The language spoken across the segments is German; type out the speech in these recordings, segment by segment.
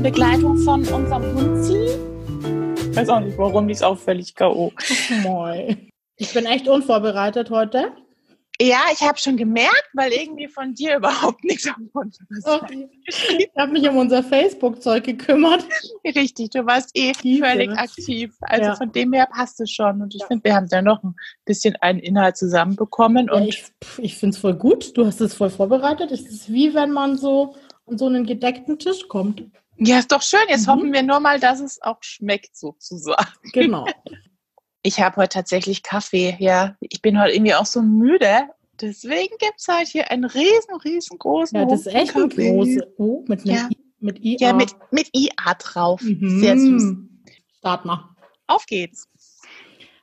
in Begleitung von unserem Hunzi. Ich weiß auch nicht warum, die ist auch völlig K.O. Moin. Ich bin echt unvorbereitet heute. Ja, ich habe schon gemerkt, weil irgendwie von dir überhaupt nichts am Mund okay. Ich habe mich um unser Facebook-Zeug gekümmert. Richtig, du warst eh Tiefe. völlig aktiv. Also ja. von dem her passt es schon. Und ich ja. finde, wir haben da noch ein bisschen einen Inhalt zusammenbekommen. Ja, ich ich finde es voll gut. Du hast es voll vorbereitet. Es ist wie wenn man so an so einen gedeckten Tisch kommt. Ja, ist doch schön. Jetzt mhm. hoffen wir nur mal, dass es auch schmeckt, sozusagen. Genau. Ich habe heute tatsächlich Kaffee, ja. Ich bin heute irgendwie auch so müde. Deswegen gibt es halt hier einen riesen, riesengroßen Ja, das ist echt ein großes Oh, mit, ja. I, mit IA. Ja, mit, mit IA drauf. Mhm. Sehr süß. Start mal. Auf geht's.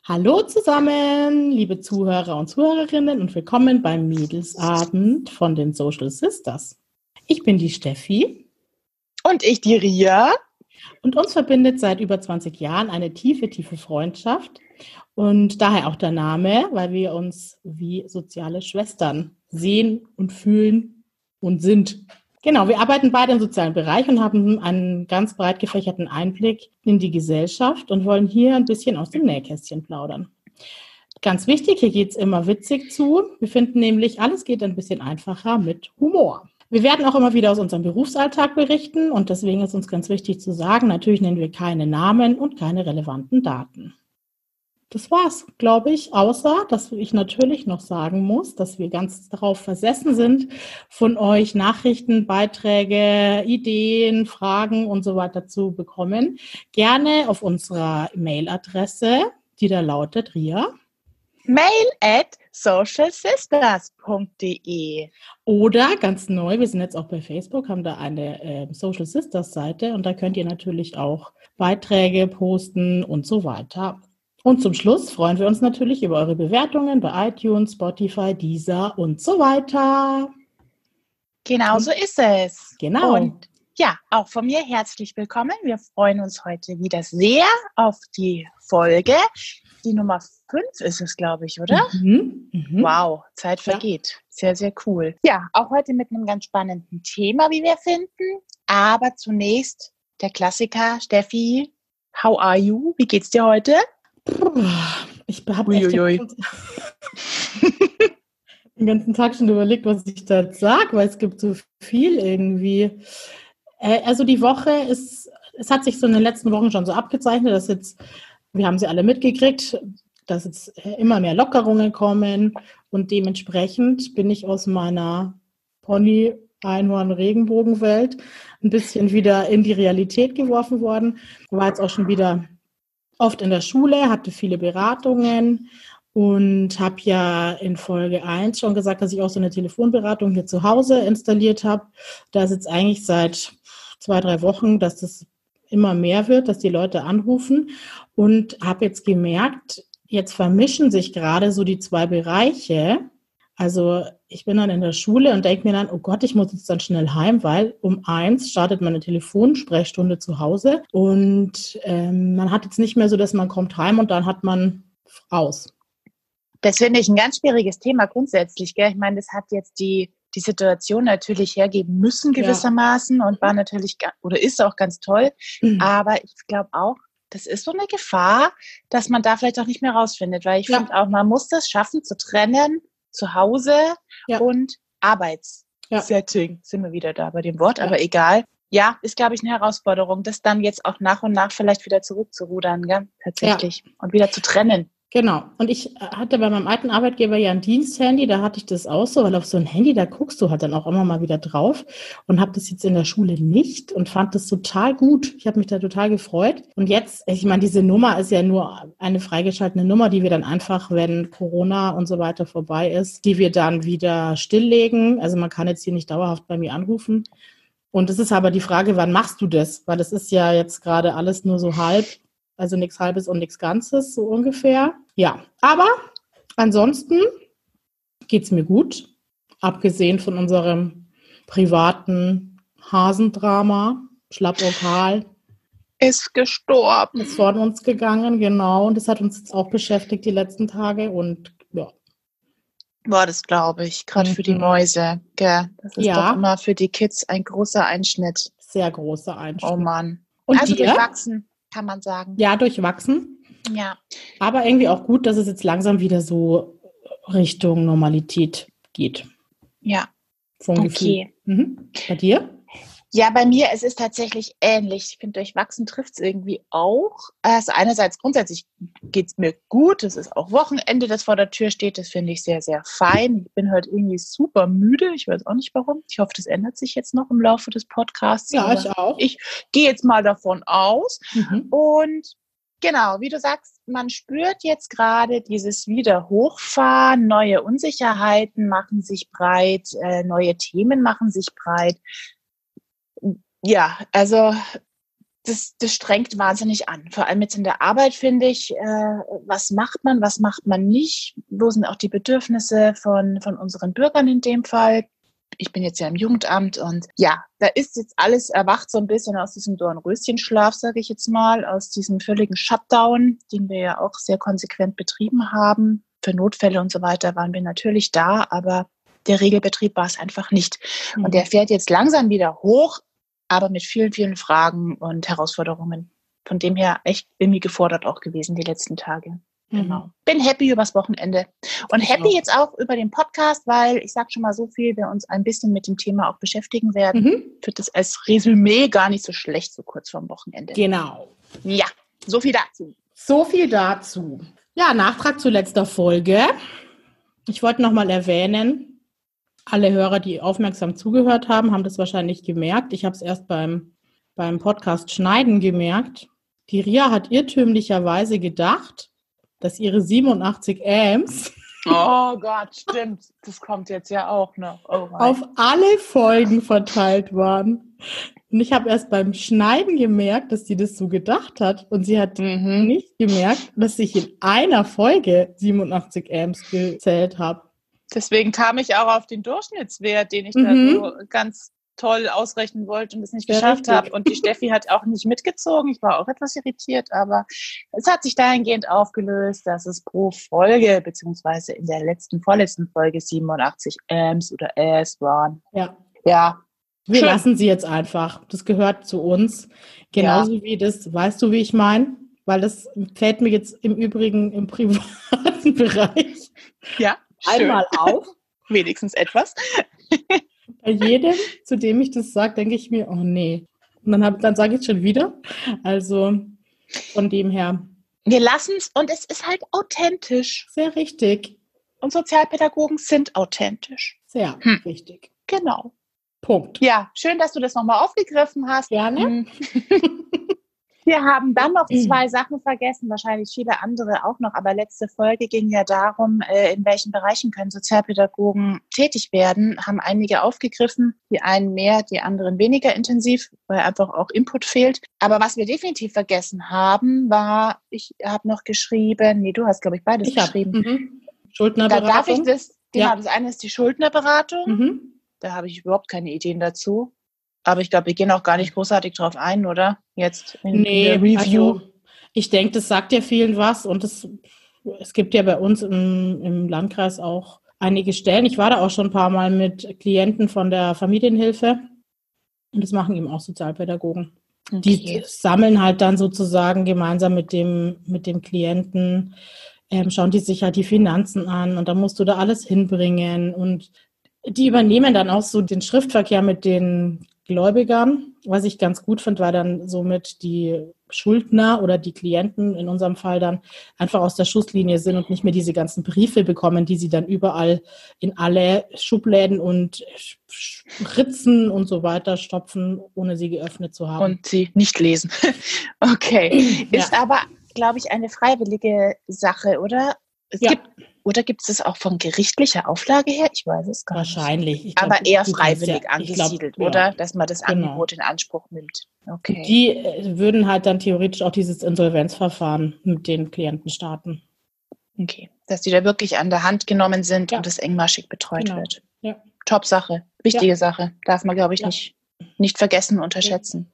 Hallo zusammen, liebe Zuhörer und Zuhörerinnen und willkommen beim Mädelsabend von den Social Sisters. Ich bin die Steffi. Und ich die Ria. Und uns verbindet seit über 20 Jahren eine tiefe, tiefe Freundschaft. Und daher auch der Name, weil wir uns wie soziale Schwestern sehen und fühlen und sind. Genau, wir arbeiten beide im sozialen Bereich und haben einen ganz breit gefächerten Einblick in die Gesellschaft und wollen hier ein bisschen aus dem Nähkästchen plaudern. Ganz wichtig, hier geht es immer witzig zu. Wir finden nämlich, alles geht ein bisschen einfacher mit Humor. Wir werden auch immer wieder aus unserem Berufsalltag berichten und deswegen ist uns ganz wichtig zu sagen, natürlich nennen wir keine Namen und keine relevanten Daten. Das war's, glaube ich, außer dass ich natürlich noch sagen muss, dass wir ganz darauf versessen sind, von euch Nachrichten, Beiträge, Ideen, Fragen und so weiter zu bekommen. Gerne auf unserer Mailadresse, die da lautet Ria. Mail at socialsisters.de. Oder ganz neu, wir sind jetzt auch bei Facebook, haben da eine äh, Social Sisters Seite und da könnt ihr natürlich auch Beiträge posten und so weiter. Und zum Schluss freuen wir uns natürlich über eure Bewertungen bei iTunes, Spotify, Deezer und so weiter. Genau so ist es. Genau. Und ja, auch von mir herzlich willkommen. Wir freuen uns heute wieder sehr auf die Folge. Die Nummer fünf ist es, glaube ich, oder? Mhm, mh. Wow, Zeit vergeht. Ja. Sehr, sehr cool. Ja, auch heute mit einem ganz spannenden Thema, wie wir finden. Aber zunächst der Klassiker, Steffi, how are you? Wie geht's dir heute? Ich habe den ganzen Tag schon überlegt, was ich da sage, weil es gibt so viel irgendwie. Äh, also die Woche ist, es hat sich so in den letzten Wochen schon so abgezeichnet, dass jetzt, wir haben sie alle mitgekriegt, dass jetzt immer mehr Lockerungen kommen und dementsprechend bin ich aus meiner Pony Einhorn Regenbogenwelt ein bisschen wieder in die Realität geworfen worden. War jetzt auch schon wieder oft in der Schule, hatte viele Beratungen und habe ja in Folge 1 schon gesagt, dass ich auch so eine Telefonberatung hier zu Hause installiert habe. Da ist jetzt eigentlich seit zwei, drei Wochen, dass das immer mehr wird, dass die Leute anrufen und habe jetzt gemerkt, jetzt vermischen sich gerade so die zwei Bereiche. Also ich bin dann in der Schule und denke mir dann, oh Gott, ich muss jetzt dann schnell heim, weil um eins startet meine Telefonsprechstunde zu Hause und ähm, man hat jetzt nicht mehr so, dass man kommt heim und dann hat man aus. Das finde ich ein ganz schwieriges Thema grundsätzlich. Gell? Ich meine, das hat jetzt die, die Situation natürlich hergeben müssen gewissermaßen ja. und war natürlich oder ist auch ganz toll. Mhm. Aber ich glaube auch, das ist so eine Gefahr, dass man da vielleicht auch nicht mehr rausfindet, weil ich ja. finde auch, man muss das schaffen zu trennen, zu Hause ja. und Arbeitssetting. Ja. Sind wir wieder da bei dem Wort, aber egal. Ja, ist, glaube ich, eine Herausforderung, das dann jetzt auch nach und nach vielleicht wieder zurückzurudern, gell? tatsächlich. Und wieder zu trennen. Genau. Und ich äh, hatte bei meinem alten Arbeitgeber ja ein Diensthandy, da hatte ich das auch so, weil auf so ein Handy, da guckst du halt dann auch immer mal wieder drauf und habe das jetzt in der Schule nicht und fand das total gut. Ich habe mich da total gefreut. Und jetzt, ich meine, diese Nummer ist ja nur eine freigeschaltete Nummer, die wir dann einfach, wenn Corona und so weiter vorbei ist, die wir dann wieder stilllegen. Also man kann jetzt hier nicht dauerhaft bei mir anrufen. Und es ist aber die Frage, wann machst du das? Weil das ist ja jetzt gerade alles nur so halb also nichts Halbes und nichts Ganzes, so ungefähr. Ja, aber ansonsten geht es mir gut, abgesehen von unserem privaten Hasendrama, Schlappokal. Ist gestorben. Ist von uns gegangen, genau. Und das hat uns jetzt auch beschäftigt die letzten Tage und ja. War das, glaube ich, gerade mhm. für die mhm. Mäuse. Gell? Das ist ja. doch immer für die Kids ein großer Einschnitt. sehr großer Einschnitt. Oh Mann. Und also dir? durchwachsen, kann man sagen. Ja, durchwachsen. Ja. Aber irgendwie auch gut, dass es jetzt langsam wieder so Richtung Normalität geht. Ja. Vom Okay. Mhm. Bei dir? Ja, bei mir, es ist tatsächlich ähnlich. Ich finde, durchwachsen trifft es irgendwie auch. Also einerseits grundsätzlich geht es mir gut. Es ist auch Wochenende, das vor der Tür steht. Das finde ich sehr, sehr fein. Ich bin heute irgendwie super müde. Ich weiß auch nicht warum. Ich hoffe, das ändert sich jetzt noch im Laufe des Podcasts. Ja, ich auch. ich gehe jetzt mal davon aus. Mhm. Und genau, wie du sagst, man spürt jetzt gerade dieses Wiederhochfahren, neue Unsicherheiten machen sich breit, äh, neue Themen machen sich breit. Ja, also das, das strengt wahnsinnig an. Vor allem jetzt in der Arbeit finde ich, äh, was macht man, was macht man nicht? Wo sind auch die Bedürfnisse von, von unseren Bürgern in dem Fall? Ich bin jetzt ja im Jugendamt und ja, da ist jetzt alles erwacht so ein bisschen aus diesem Dornröschenschlaf, sage ich jetzt mal, aus diesem völligen Shutdown, den wir ja auch sehr konsequent betrieben haben. Für Notfälle und so weiter waren wir natürlich da, aber der Regelbetrieb war es einfach nicht. Und der fährt jetzt langsam wieder hoch, aber mit vielen, vielen Fragen und Herausforderungen. Von dem her echt irgendwie gefordert auch gewesen die letzten Tage. Genau. Bin happy übers Wochenende. Und happy auch. jetzt auch über den Podcast, weil ich sage schon mal so viel, wir uns ein bisschen mit dem Thema auch beschäftigen werden. Mhm. Wird das als Resümee gar nicht so schlecht, so kurz vorm Wochenende. Genau. Ja, so viel dazu. So viel dazu. Ja, Nachtrag zu letzter Folge. Ich wollte nochmal erwähnen, alle Hörer, die aufmerksam zugehört haben, haben das wahrscheinlich gemerkt. Ich habe es erst beim, beim Podcast Schneiden gemerkt. Die Ria hat irrtümlicherweise gedacht, dass ihre 87 Amps Oh Gott, stimmt. Das kommt jetzt ja auch noch. Oh auf alle Folgen verteilt waren. Und ich habe erst beim Schneiden gemerkt, dass sie das so gedacht hat. Und sie hat Mhm. nicht gemerkt, dass ich in einer Folge 87 Amps gezählt habe. Deswegen kam ich auch auf den Durchschnittswert, den ich Mhm. da so ganz toll ausrechnen wollte und es nicht Ja, geschafft habe. Und die Steffi hat auch nicht mitgezogen. Ich war auch etwas irritiert, aber es hat sich dahingehend aufgelöst, dass es pro Folge, beziehungsweise in der letzten, vorletzten Folge 87 Amps oder As waren. Ja. Ja, Wir Schön. lassen sie jetzt einfach. Das gehört zu uns. Genauso wie das, weißt du, wie ich meine? Weil das fällt mir jetzt im Übrigen im privaten Bereich ja. Einmal auf. Wenigstens etwas. Bei jedem, zu dem ich das sage, denke ich mir, oh nee. Und dann, hab- dann sage ich es schon wieder. Also von dem her Wir lassen es und es ist halt authentisch. sehr richtig. Und Sozialpädagogen sind authentisch. Sehr Hm. richtig. Genau. Punkt. Ja, schön, dass du das nochmal aufgegriffen hast. Gerne. Wir haben dann noch Mhm. zwei Sachen vergessen, wahrscheinlich viele andere auch noch, aber letzte Folge ging ja darum, äh, in welchen Bereichen können Sozialpädagogen tätig werden, haben einige aufgegriffen, die einen mehr, die anderen weniger intensiv, weil einfach auch Input fehlt. Aber was wir definitiv vergessen haben, war, ich habe noch geschrieben, nee, du hast, glaube ich, beides Ich geschrieben. mhm. Da Schuldnerberatung. darf ich das, genau, Ja. das eine ist die Schuldnerberatung. Mhm. Da habe ich überhaupt keine Ideen dazu. Aber ich glaube, wir gehen auch gar nicht großartig drauf ein, oder? Jetzt in, Nee, der Review. Also, ich denke, das sagt ja vielen was und das, es gibt ja bei uns im, im Landkreis auch einige Stellen. Ich war da auch schon ein paar Mal mit Klienten von der Familienhilfe und das machen eben auch Sozialpädagogen. Die Okay. sammeln halt dann sozusagen gemeinsam mit dem, mit dem Klienten, ähm, schauen die sich halt die Finanzen an und dann musst du da alles hinbringen und die übernehmen dann auch so den Schriftverkehr mit den Gläubigern. Was ich ganz gut finde, war dann somit die Schuldner oder die Klienten in unserem Fall dann einfach aus der Schusslinie sind und nicht mehr diese ganzen Briefe bekommen, die sie dann überall in alle Schubläden und Ritzen und so weiter stopfen, ohne sie geöffnet zu haben. Und sie nicht lesen. okay. Ja. Ist aber, glaube ich, eine freiwillige Sache, oder? Es Ja. gibt, oder gibt es das auch von gerichtlicher Auflage her? Ich weiß es gar nicht. Wahrscheinlich. Ich glaub, Aber eher freiwillig ja- ich glaub, angesiedelt, ja. oder? Dass man das Genau. Angebot in Anspruch nimmt. Okay. Die äh, würden halt dann theoretisch auch dieses Insolvenzverfahren mit den Klienten starten. okay. Dass die da wirklich an der Hand genommen sind Ja. und das engmaschig betreut Genau. wird. Ja. Top-Sache. Wichtige Sache. Darf man, glaube ich, nicht, nicht vergessen, unterschätzen.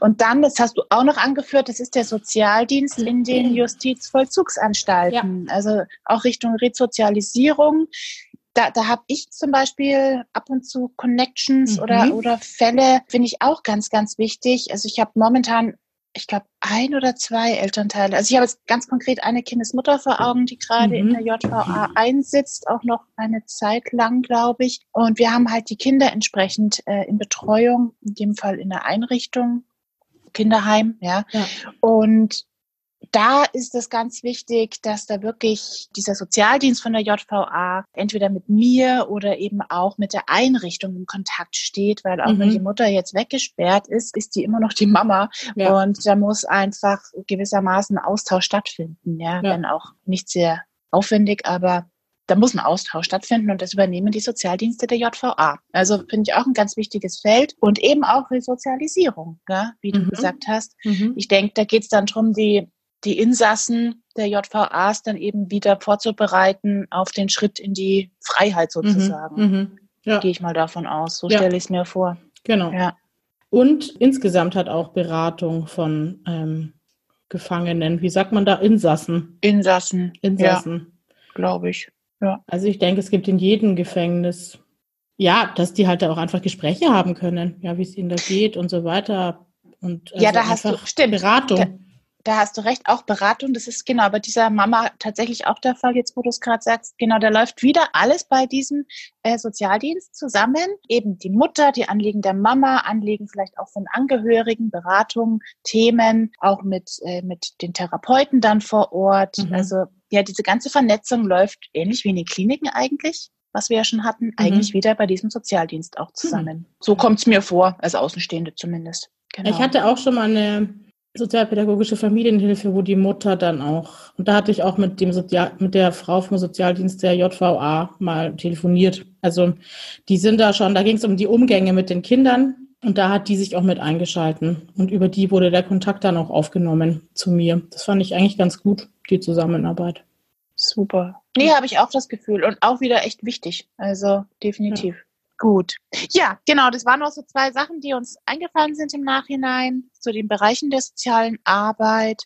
Und dann, das hast du auch noch angeführt, das ist der Sozialdienst in den Justizvollzugsanstalten. Also auch Richtung Resozialisierung. da, da habe ich zum Beispiel ab und zu Connections mhm. oder, oder Fälle, finde ich auch ganz, ganz wichtig. Also ich habe momentan ich glaube, ein oder zwei Elternteile. Also ich habe jetzt ganz konkret eine Kindesmutter vor Augen, die gerade mhm. in der JVA einsitzt, auch noch eine Zeit lang, glaube ich. Und wir haben halt die Kinder entsprechend äh, in Betreuung, in dem Fall in der Einrichtung, Kinderheim, ja. ja. Und da ist es ganz wichtig, dass da wirklich dieser Sozialdienst von der JVA entweder mit mir oder eben auch mit der Einrichtung in Kontakt steht, weil auch mhm. wenn die Mutter jetzt weggesperrt ist, ist die immer noch die Mama ja. und da muss einfach gewissermaßen Austausch stattfinden, ja, ja. wenn auch nicht sehr aufwendig, aber da muss ein Austausch stattfinden und das übernehmen die Sozialdienste der JVA. Also finde ich auch ein ganz wichtiges Feld und eben auch Resozialisierung, ja, wie du mhm. gesagt hast. Mhm. Ich denke, da geht es dann darum, die die Insassen der JVAs dann eben wieder vorzubereiten auf den Schritt in die Freiheit mhm, sozusagen. Mhm, ja. Gehe ich mal davon aus. So ja. stelle ich es mir vor. Genau. Ja. Und insgesamt hat auch Beratung von ähm, Gefangenen, wie sagt man da, Insassen? Insassen. Insassen. Ja, Glaube ich. Ja. Also ich denke, es gibt in jedem Gefängnis, ja, dass die halt auch einfach Gespräche haben können, ja, wie es ihnen da geht und so weiter. Und also ja, da hast du, stimmt. Beratung. Da, da hast du recht, auch Beratung, das ist genau bei dieser Mama tatsächlich auch der Fall, jetzt wo du es gerade sagst, genau, da läuft wieder alles bei diesem äh, Sozialdienst zusammen. Eben die Mutter, die Anliegen der Mama, Anliegen vielleicht auch von Angehörigen, Beratung, Themen, auch mit, äh, mit den Therapeuten dann vor Ort. Mhm. Also ja, diese ganze Vernetzung läuft ähnlich wie in den Kliniken eigentlich was wir ja schon hatten, mhm. eigentlich wieder bei diesem Sozialdienst auch zusammen. Mhm. So kommt es mir vor, als Außenstehende zumindest. Genau. Ich hatte auch schon mal eine sozialpädagogische Familienhilfe, wo die Mutter dann auch, und da hatte ich auch mit dem Sozial, mit der Frau vom Sozialdienst der JVA mal telefoniert. Also die sind da schon, da ging es um die Umgänge mit den Kindern und da hat die sich auch mit eingeschalten. Und über die wurde der Kontakt dann auch aufgenommen zu mir. Das fand ich eigentlich ganz gut, die Zusammenarbeit. Super. Nee, habe ich auch das Gefühl. Und auch wieder echt wichtig. Also definitiv. Ja. Gut. Ja, genau, das waren noch so zwei Sachen, die uns eingefallen sind im Nachhinein zu den Bereichen der sozialen Arbeit.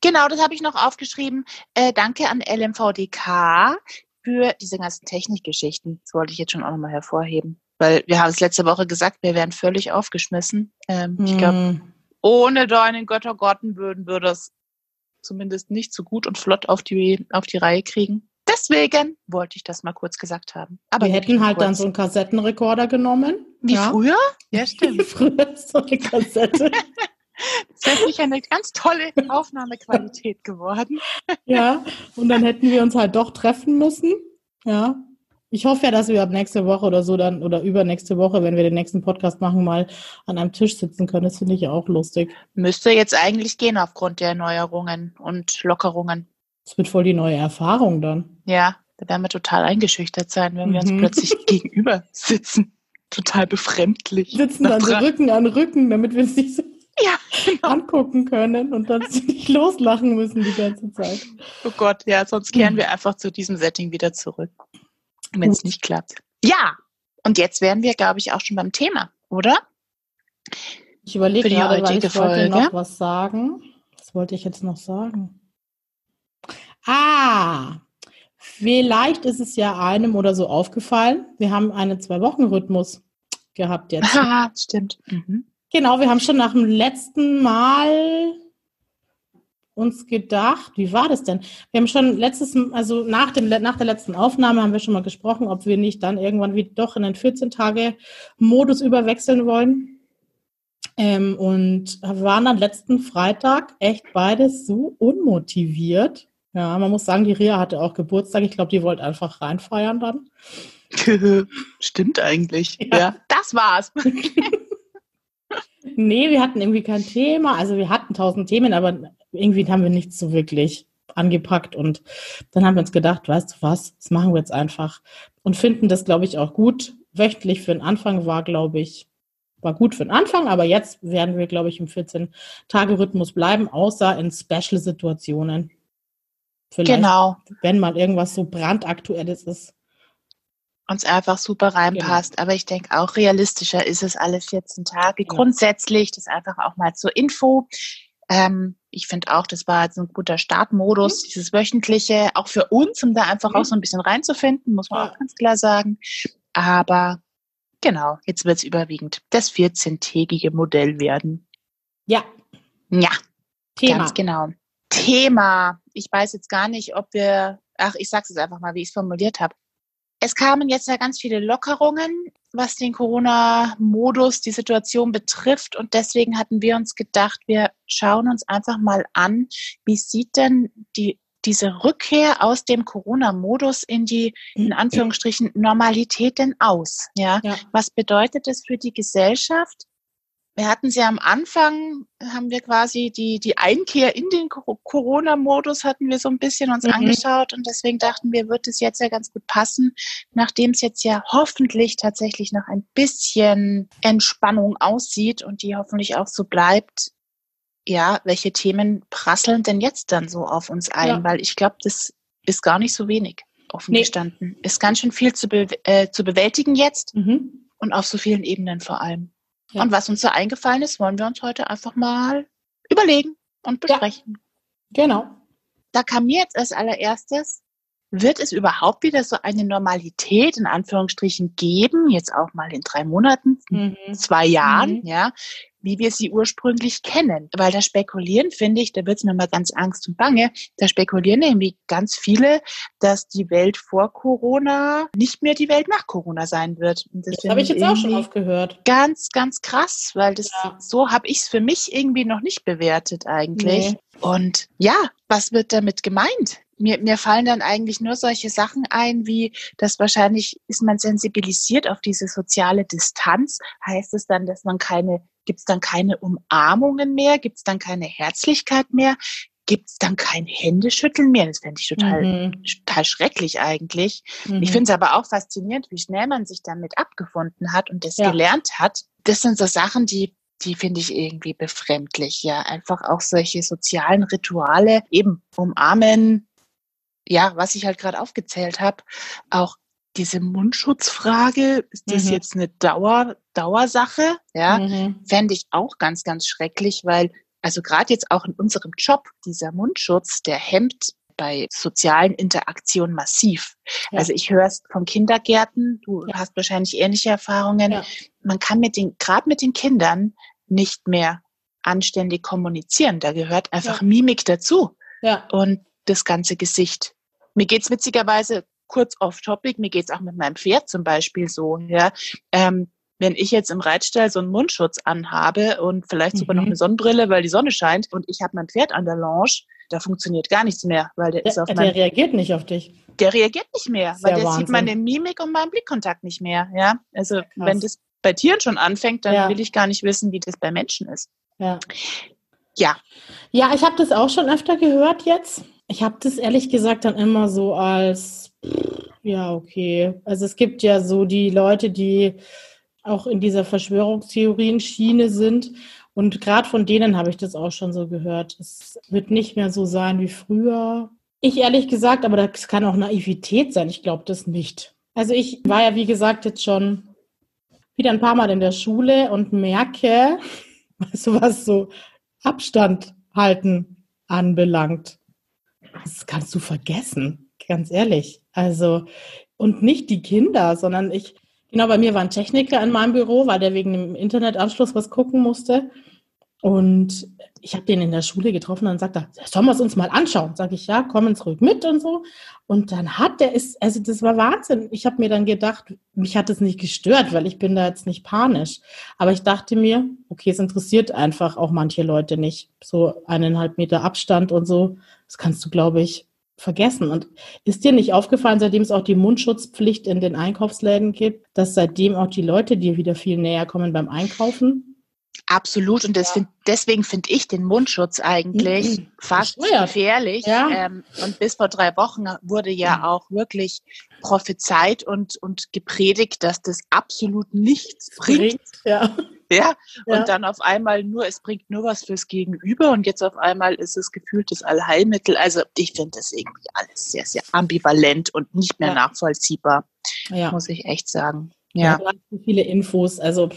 Genau, das habe ich noch aufgeschrieben. Äh, danke an LMVDK für diese ganzen Technikgeschichten. Das wollte ich jetzt schon auch nochmal hervorheben. Weil wir haben es letzte Woche gesagt, wir wären völlig aufgeschmissen. Ähm, mm. Ich glaube, hm. ohne deinen Göttergotten würden wir das zumindest nicht so gut und flott auf die, auf die Reihe kriegen. Deswegen wollte ich das mal kurz gesagt haben. Aber wir hätten halt kurz. dann so einen Kassettenrekorder genommen. Wie ja. früher? Ja, stimmt. Wie früher so eine Kassette. Das wäre eine ganz tolle Aufnahmequalität geworden. Ja, und dann hätten wir uns halt doch treffen müssen. Ja. Ich hoffe ja, dass wir ab nächste Woche oder so dann oder übernächste Woche, wenn wir den nächsten Podcast machen, mal an einem Tisch sitzen können. Das finde ich auch lustig. Müsste jetzt eigentlich gehen aufgrund der Erneuerungen und Lockerungen. Das wird voll die neue Erfahrung dann. Ja, da werden wir total eingeschüchtert sein, wenn wir uns mhm. plötzlich gegenüber sitzen. Total befremdlich. Sitzen dann so Rücken an Rücken, damit wir uns nicht so ja, genau. angucken können und dann nicht loslachen müssen die ganze Zeit. Oh Gott, ja, sonst kehren wir einfach zu diesem Setting wieder zurück, wenn es nicht klappt. Ja, und jetzt wären wir, glaube ich, auch schon beim Thema, oder? Ich überlege gerade, weil ich Folge. wollte noch was sagen. Was wollte ich jetzt noch sagen? Ah, vielleicht ist es ja einem oder so aufgefallen. Wir haben einen Zwei-Wochen-Rhythmus gehabt jetzt. Ah, stimmt. Mhm. Genau, wir haben schon nach dem letzten Mal uns gedacht, wie war das denn? Wir haben schon letztes, also nach, dem, nach der letzten Aufnahme haben wir schon mal gesprochen, ob wir nicht dann irgendwann wieder doch in den 14-Tage-Modus überwechseln wollen. Ähm, und waren dann letzten Freitag echt beides so unmotiviert. Ja, man muss sagen, die Ria hatte auch Geburtstag. Ich glaube, die wollte einfach reinfeiern dann. Stimmt eigentlich. Ja, ja das war's. nee, wir hatten irgendwie kein Thema. Also wir hatten tausend Themen, aber irgendwie haben wir nichts so wirklich angepackt. Und dann haben wir uns gedacht, weißt du was, das machen wir jetzt einfach. Und finden das, glaube ich, auch gut. Wöchentlich für den Anfang war, glaube ich, war gut für den Anfang, aber jetzt werden wir, glaube ich, im 14-Tage-Rhythmus bleiben, außer in Special-Situationen. Vielleicht, genau. wenn mal irgendwas so brandaktuelles ist. Uns einfach super reinpasst. Genau. Aber ich denke auch realistischer ist es alle 14 Tage. Ja. Grundsätzlich, das einfach auch mal zur Info. Ähm, ich finde auch, das war jetzt ein guter Startmodus, mhm. dieses wöchentliche, auch für uns, um da einfach mhm. auch so ein bisschen reinzufinden, muss man ja. auch ganz klar sagen. Aber genau, jetzt wird es überwiegend das 14-tägige Modell werden. Ja. Ja. Thema. Ganz genau. Thema. Ich weiß jetzt gar nicht, ob wir, ach, ich sag's jetzt einfach mal, wie ich es formuliert habe. Es kamen jetzt ja ganz viele Lockerungen, was den Corona-Modus, die Situation betrifft. Und deswegen hatten wir uns gedacht, wir schauen uns einfach mal an, wie sieht denn die, diese Rückkehr aus dem Corona-Modus in die, in Anführungsstrichen, Normalität denn aus? Ja? ja. Was bedeutet es für die Gesellschaft? Wir hatten sie am Anfang, haben wir quasi die, die Einkehr in den Corona-Modus hatten wir so ein bisschen uns mhm. angeschaut und deswegen dachten wir, wird es jetzt ja ganz gut passen, nachdem es jetzt ja hoffentlich tatsächlich noch ein bisschen Entspannung aussieht und die hoffentlich auch so bleibt. Ja, welche Themen prasseln denn jetzt dann so auf uns ein? Ja. Weil ich glaube, das ist gar nicht so wenig offen nee. gestanden. Ist ganz schön viel zu, be äh, zu bewältigen jetzt mhm. und auf so vielen Ebenen vor allem. Ja. Und was uns so eingefallen ist, wollen wir uns heute einfach mal überlegen und besprechen. Ja. Genau. Da kam mir jetzt als allererstes, wird es überhaupt wieder so eine Normalität in Anführungsstrichen geben, jetzt auch mal in drei Monaten, mhm. zwei Jahren, mhm. ja, wie wir sie ursprünglich kennen. Weil da spekulieren, finde ich, da wird es mir mal ganz Angst und Bange, da spekulieren nämlich ganz viele, dass die Welt vor Corona nicht mehr die Welt nach Corona sein wird. Und das, das habe ich jetzt auch schon aufgehört. Ganz, ganz krass, weil das ja. so habe ich es für mich irgendwie noch nicht bewertet eigentlich. Nee. Und ja, was wird damit gemeint? Mir, mir fallen dann eigentlich nur solche Sachen ein, wie dass wahrscheinlich ist man sensibilisiert auf diese soziale Distanz. Heißt es dann, dass man keine, gibt es dann keine Umarmungen mehr, gibt es dann keine Herzlichkeit mehr, gibt es dann kein Händeschütteln mehr? Das fände ich total, mhm. total schrecklich eigentlich. Mhm. Ich finde es aber auch faszinierend, wie schnell man sich damit abgefunden hat und das ja. gelernt hat. Das sind so Sachen, die die finde ich irgendwie befremdlich, ja. Einfach auch solche sozialen Rituale, eben umarmen, ja, was ich halt gerade aufgezählt habe, auch diese Mundschutzfrage, ist das mhm. jetzt eine Dauer, Dauersache? Ja, mhm. fände ich auch ganz, ganz schrecklich, weil, also gerade jetzt auch in unserem Job, dieser Mundschutz, der hemmt bei sozialen Interaktionen massiv. Ja. Also ich höre es von Kindergärten, du ja. hast wahrscheinlich ähnliche Erfahrungen. Ja. Man kann mit den, gerade mit den Kindern nicht mehr anständig kommunizieren. Da gehört einfach Mimik dazu. Ja. Und das ganze Gesicht. Mir geht's witzigerweise kurz off-topic, mir geht's auch mit meinem Pferd zum Beispiel so, ja. Ähm, wenn ich jetzt im Reitstall so einen Mundschutz anhabe und vielleicht sogar mhm. noch eine Sonnenbrille, weil die Sonne scheint und ich habe mein Pferd an der Lounge, da funktioniert gar nichts mehr, weil der, der ist auf Der reagiert nicht auf dich. Der reagiert nicht mehr, weil der Wahnsinn. sieht meine Mimik und meinen Blickkontakt nicht mehr, ja. Also Krass. wenn das bei Tieren schon anfängt, dann ja. will ich gar nicht wissen, wie das bei Menschen ist. Ja. Ja. Ja, ich habe das auch schon öfter gehört jetzt. Ich habe das ehrlich gesagt dann immer so als, ja, okay. Also es gibt ja so die Leute, die auch in dieser Verschwörungstheorien-Schiene sind. Und gerade von denen habe ich das auch schon so gehört. Es wird nicht mehr so sein wie früher. Ich ehrlich gesagt, aber das kann auch Naivität sein. Ich glaube das nicht. Also ich war ja, wie gesagt, jetzt schon wieder ein paar Mal in der Schule und merke, weißt du was, so Abstand halten anbelangt das kannst du vergessen, ganz ehrlich. Also, und nicht die Kinder, sondern ich, genau, bei mir war ein Techniker in meinem Büro, weil der wegen dem Internetanschluss was gucken musste. Und ich habe den in der Schule getroffen und dann sagt er, sollen wir es uns mal anschauen? Sag ich, ja, kommen zurück mit und so. Und dann hat der ist, also das war Wahnsinn. Ich habe mir dann gedacht, mich hat es nicht gestört, weil ich bin da jetzt nicht panisch. Aber ich dachte mir, okay, es interessiert einfach auch manche Leute nicht. So eineinhalb Meter Abstand und so, das kannst du, glaube ich, vergessen. Und ist dir nicht aufgefallen, seitdem es auch die Mundschutzpflicht in den Einkaufsläden gibt, dass seitdem auch die Leute dir wieder viel näher kommen beim Einkaufen? Absolut. Und das ja. find, deswegen finde ich den Mundschutz eigentlich mhm. fast gefährlich. Ja. Ähm, und bis vor drei Wochen wurde ja mhm. auch wirklich prophezeit und, und gepredigt, dass das absolut nichts bringt. Ja. Ja, und ja. dann auf einmal nur, es bringt nur was fürs Gegenüber und jetzt auf einmal ist es gefühltes Allheilmittel. Also ich finde das irgendwie alles sehr, sehr ambivalent und nicht mehr nachvollziehbar, ja. muss ich echt sagen. Ja. ja viele Infos, also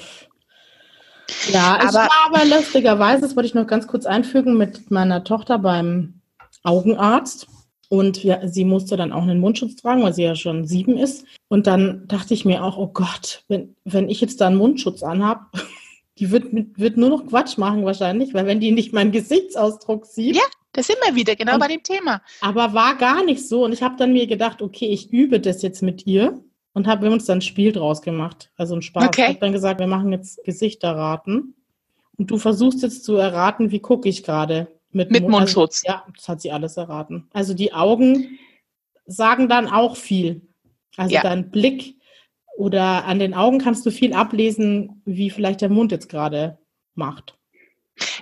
Ja, aber, ich war aber lustigerweise, das wollte ich noch ganz kurz einfügen, mit meiner Tochter beim Augenarzt. Und ja, sie musste dann auch einen Mundschutz tragen, weil sie ja schon sieben ist. Und dann dachte ich mir auch, oh Gott, wenn, wenn ich jetzt da einen Mundschutz anhab, die wird, wird nur noch Quatsch machen wahrscheinlich, weil wenn die nicht meinen Gesichtsausdruck sieht. Ja, das sind wir wieder, genau und, bei dem Thema. Aber war gar nicht so. Und ich habe dann mir gedacht, okay, ich übe das jetzt mit ihr und haben uns dann ein Spiel draus gemacht. Also ein Spaß. Okay. Ich habe dann gesagt, wir machen jetzt Gesichter raten. Und du versuchst jetzt zu erraten, wie gucke ich gerade. Mit, mit Mund, Mundschutz. Also, ja, das hat sie alles erraten. Also die Augen sagen dann auch viel. Also ja. dein Blick oder an den Augen kannst du viel ablesen, wie vielleicht der Mund jetzt gerade macht.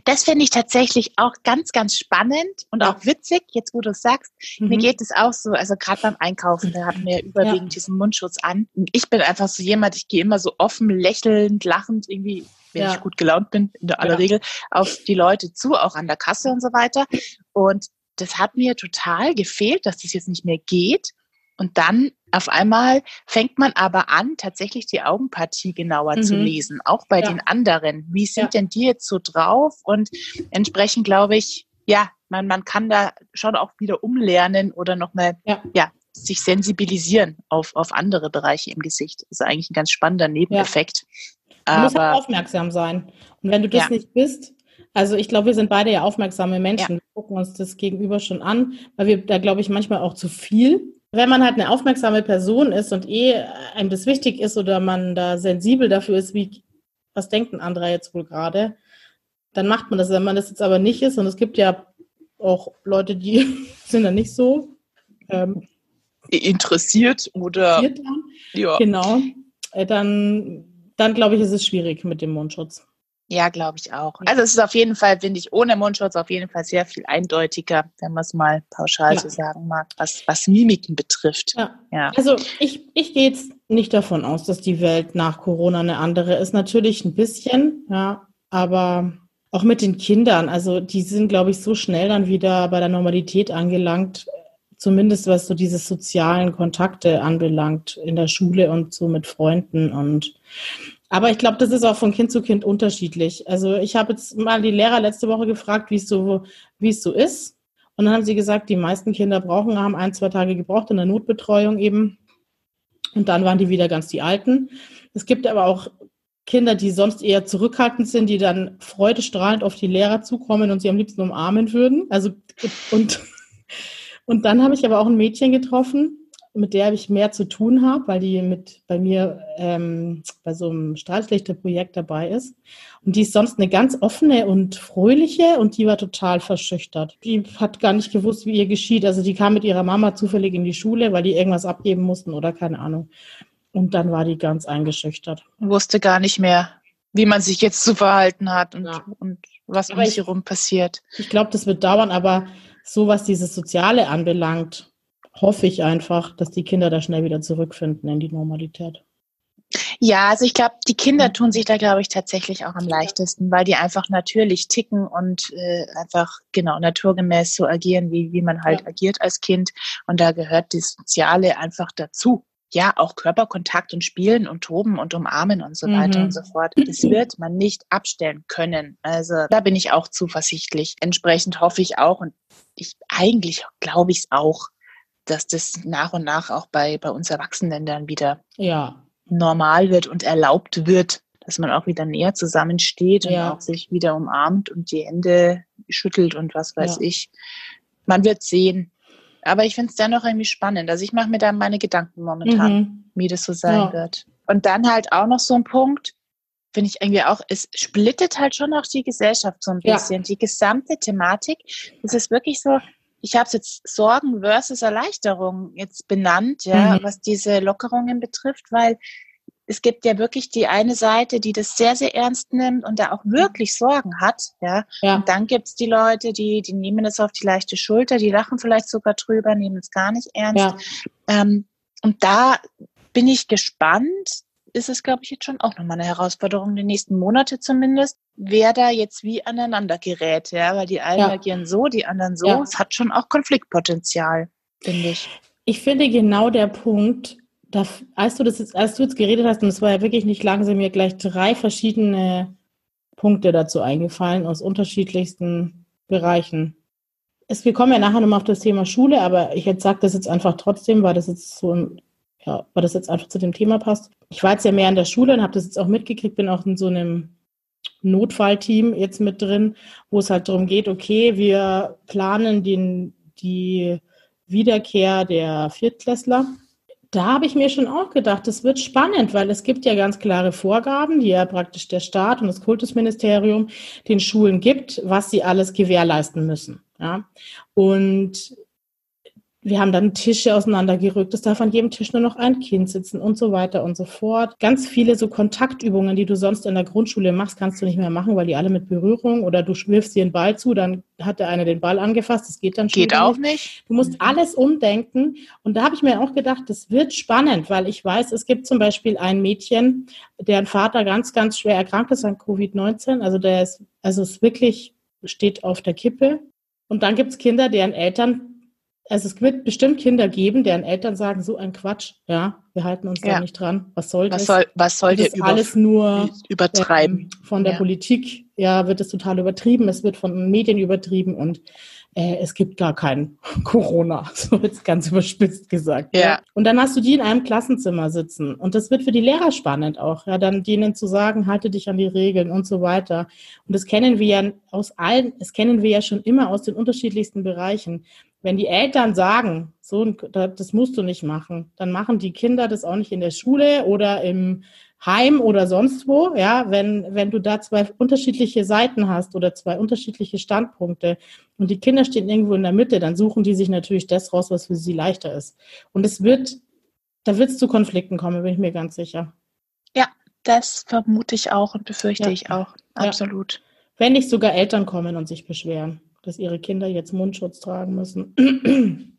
Das finde ich tatsächlich auch ganz, ganz spannend und auch witzig, jetzt wo du es sagst. Mhm. Mir geht es auch so, also gerade beim Einkaufen, da haben wir überwiegend ja. diesen Mundschutz an. Ich bin einfach so jemand, ich gehe immer so offen, lächelnd, lachend, irgendwie, wenn ja. ich gut gelaunt bin, in aller ja. Regel, auf die Leute zu, auch an der Kasse und so weiter. Und das hat mir total gefehlt, dass das jetzt nicht mehr geht. Und dann auf einmal fängt man aber an, tatsächlich die Augenpartie genauer mhm. zu lesen, auch bei ja. den anderen. Wie sind ja. denn die jetzt so drauf? Und entsprechend glaube ich, ja, man, man kann da schon auch wieder umlernen oder nochmal, ja. ja, sich sensibilisieren auf, auf andere Bereiche im Gesicht. Das ist eigentlich ein ganz spannender Nebeneffekt. Ja. Du musst halt aufmerksam sein. Und wenn du das nicht bist, also ich glaube, wir sind beide ja aufmerksame Menschen. Wir gucken uns das Gegenüber schon an, weil wir da, glaube ich, manchmal auch zu viel wenn man halt eine aufmerksame Person ist und eh einem das wichtig ist oder man da sensibel dafür ist, wie, was denkt ein anderer jetzt wohl gerade, dann macht man das. Wenn man das jetzt aber nicht ist, und es gibt ja auch Leute, die sind da nicht so ähm, interessiert oder interessiert ja. genau, äh, dann, dann glaube ich, ist es schwierig mit dem Mundschutz. Ja, glaube ich auch. Also es ist auf jeden Fall, finde ich, ohne Mundschutz auf jeden Fall sehr viel eindeutiger, wenn man es mal pauschal ja. so sagen mag, was, was Mimiken betrifft. Ja. ja. Also ich, ich gehe jetzt nicht davon aus, dass die Welt nach Corona eine andere ist. Natürlich ein bisschen, ja, aber auch mit den Kindern, also die sind, glaube ich, so schnell dann wieder bei der Normalität angelangt, zumindest was so diese sozialen Kontakte anbelangt in der Schule und so mit Freunden und aber ich glaube, das ist auch von Kind zu Kind unterschiedlich. Also ich habe jetzt mal die Lehrer letzte Woche gefragt, wie es so, wie es so ist. Und dann haben sie gesagt, die meisten Kinder brauchen, haben ein, zwei Tage gebraucht in der Notbetreuung eben. Und dann waren die wieder ganz die Alten. Es gibt aber auch Kinder, die sonst eher zurückhaltend sind, die dann freudestrahlend auf die Lehrer zukommen und sie am liebsten umarmen würden. Also und, und dann habe ich aber auch ein Mädchen getroffen, mit der ich mehr zu tun habe, weil die mit bei mir ähm, bei so einem Streitschlichterprojekt dabei ist. Und die ist sonst eine ganz offene und fröhliche und die war total verschüchtert. Die hat gar nicht gewusst, wie ihr geschieht. Also die kam mit ihrer Mama zufällig in die Schule, weil die irgendwas abgeben mussten oder keine Ahnung. Und dann war die ganz eingeschüchtert. Wusste gar nicht mehr, wie man sich jetzt zu verhalten hat und, ja. und was um sich herum passiert. Ich glaube, das wird dauern, aber so was dieses Soziale anbelangt, hoffe ich einfach, dass die Kinder da schnell wieder zurückfinden in die Normalität. Ja, also ich glaube, die Kinder tun sich da, glaube ich, tatsächlich auch am leichtesten, weil die einfach natürlich ticken und äh, einfach genau naturgemäß so agieren, wie, wie man halt ja. agiert als Kind. Und da gehört das Soziale einfach dazu. Ja, auch Körperkontakt und Spielen und Toben und Umarmen und so mhm. weiter und so fort. Das wird man nicht abstellen können. Also da bin ich auch zuversichtlich. Entsprechend hoffe ich auch und ich eigentlich glaube ich es auch, dass das nach und nach auch bei, bei uns Erwachsenen dann wieder ja. normal wird und erlaubt wird, dass man auch wieder näher zusammensteht und ja. auch sich wieder umarmt und die Hände schüttelt und was weiß ja. ich. Man wird sehen. Aber ich finde es dennoch irgendwie spannend. Also ich mache mir da meine Gedanken momentan, mhm. wie das so sein ja. wird. Und dann halt auch noch so ein Punkt, finde ich irgendwie auch, es splittet halt schon auch die Gesellschaft so ein bisschen. Die gesamte Thematik. Es ist wirklich so, ich habe es jetzt Sorgen versus Erleichterung jetzt benannt, ja, mhm. was diese Lockerungen betrifft, weil es gibt ja wirklich die eine Seite, die das sehr, sehr ernst nimmt und da auch wirklich Sorgen hat, ja. ja. Und dann gibt's die Leute, die, die nehmen es auf die leichte Schulter, die lachen vielleicht sogar drüber, nehmen es gar nicht ernst. Ja. Ähm, und da bin ich gespannt, ist es, glaube ich, jetzt schon auch nochmal eine Herausforderung, die nächsten Monate zumindest, wer da jetzt wie aneinander gerät, ja, weil die einen ja. agieren so, die anderen so. Ja. Es hat schon auch Konfliktpotenzial, finde ich. Ich finde genau der Punkt, da, als du das jetzt, als du jetzt geredet hast, und es war ja wirklich nicht lang, sind mir gleich drei verschiedene Punkte dazu eingefallen aus unterschiedlichsten Bereichen. Es, wir kommen ja nachher nochmal auf das Thema Schule, aber ich jetzt sage das jetzt einfach trotzdem, weil das jetzt so ein, ja, weil das jetzt einfach zu dem Thema passt. Ich war jetzt ja mehr in der Schule und habe das jetzt auch mitgekriegt, bin auch in so einem Notfallteam jetzt mit drin, wo es halt darum geht, okay, wir planen den, die Wiederkehr der Viertklässler. Da habe ich mir schon auch gedacht, es wird spannend, weil es gibt ja ganz klare Vorgaben, die ja praktisch der Staat und das Kultusministerium den Schulen gibt, was sie alles gewährleisten müssen. Ja? Und wir haben dann Tische auseinandergerückt. Es darf an jedem Tisch nur noch ein Kind sitzen und so weiter und so fort. Ganz viele so Kontaktübungen, die du sonst in der Grundschule machst, kannst du nicht mehr machen, weil die alle mit Berührung oder du wirfst dir einen Ball zu, dann hat der eine den Ball angefasst. Das geht dann schon. Geht auch nicht. Du musst alles umdenken. Und da habe ich mir auch gedacht, das wird spannend, weil ich weiß, es gibt zum Beispiel ein Mädchen, deren Vater ganz, ganz schwer erkrankt ist an Covid-19. Also der ist, also es wirklich steht auf der Kippe. Und dann gibt es Kinder, deren Eltern also es wird bestimmt Kinder geben, deren Eltern sagen, so ein Quatsch, ja, wir halten uns ja. da nicht dran. Was soll was das? Soll, was soll das alles nur übertreiben? Ähm, von der ja. Politik, ja, wird es total übertrieben, es wird von Medien übertrieben und äh, es gibt gar kein Corona, so jetzt ganz überspitzt gesagt. Ja. ja. Und dann hast du die in einem Klassenzimmer sitzen und das wird für die Lehrer spannend auch, ja, dann denen zu sagen, halte dich an die Regeln und so weiter. Und das kennen wir ja aus allen, das kennen wir ja schon immer aus den unterschiedlichsten Bereichen. Wenn die Eltern sagen, so, das musst du nicht machen, dann machen die Kinder das auch nicht in der Schule oder im Heim oder sonst wo. Ja, wenn, wenn du da zwei unterschiedliche Seiten hast oder zwei unterschiedliche Standpunkte und die Kinder stehen irgendwo in der Mitte, dann suchen die sich natürlich das raus, was für sie leichter ist. Und es wird, da wird es zu Konflikten kommen, bin ich mir ganz sicher. Ja, das vermute ich auch und befürchte ja. ich auch. Absolut. Ja. Wenn nicht sogar Eltern kommen und sich beschweren dass ihre Kinder jetzt Mundschutz tragen müssen.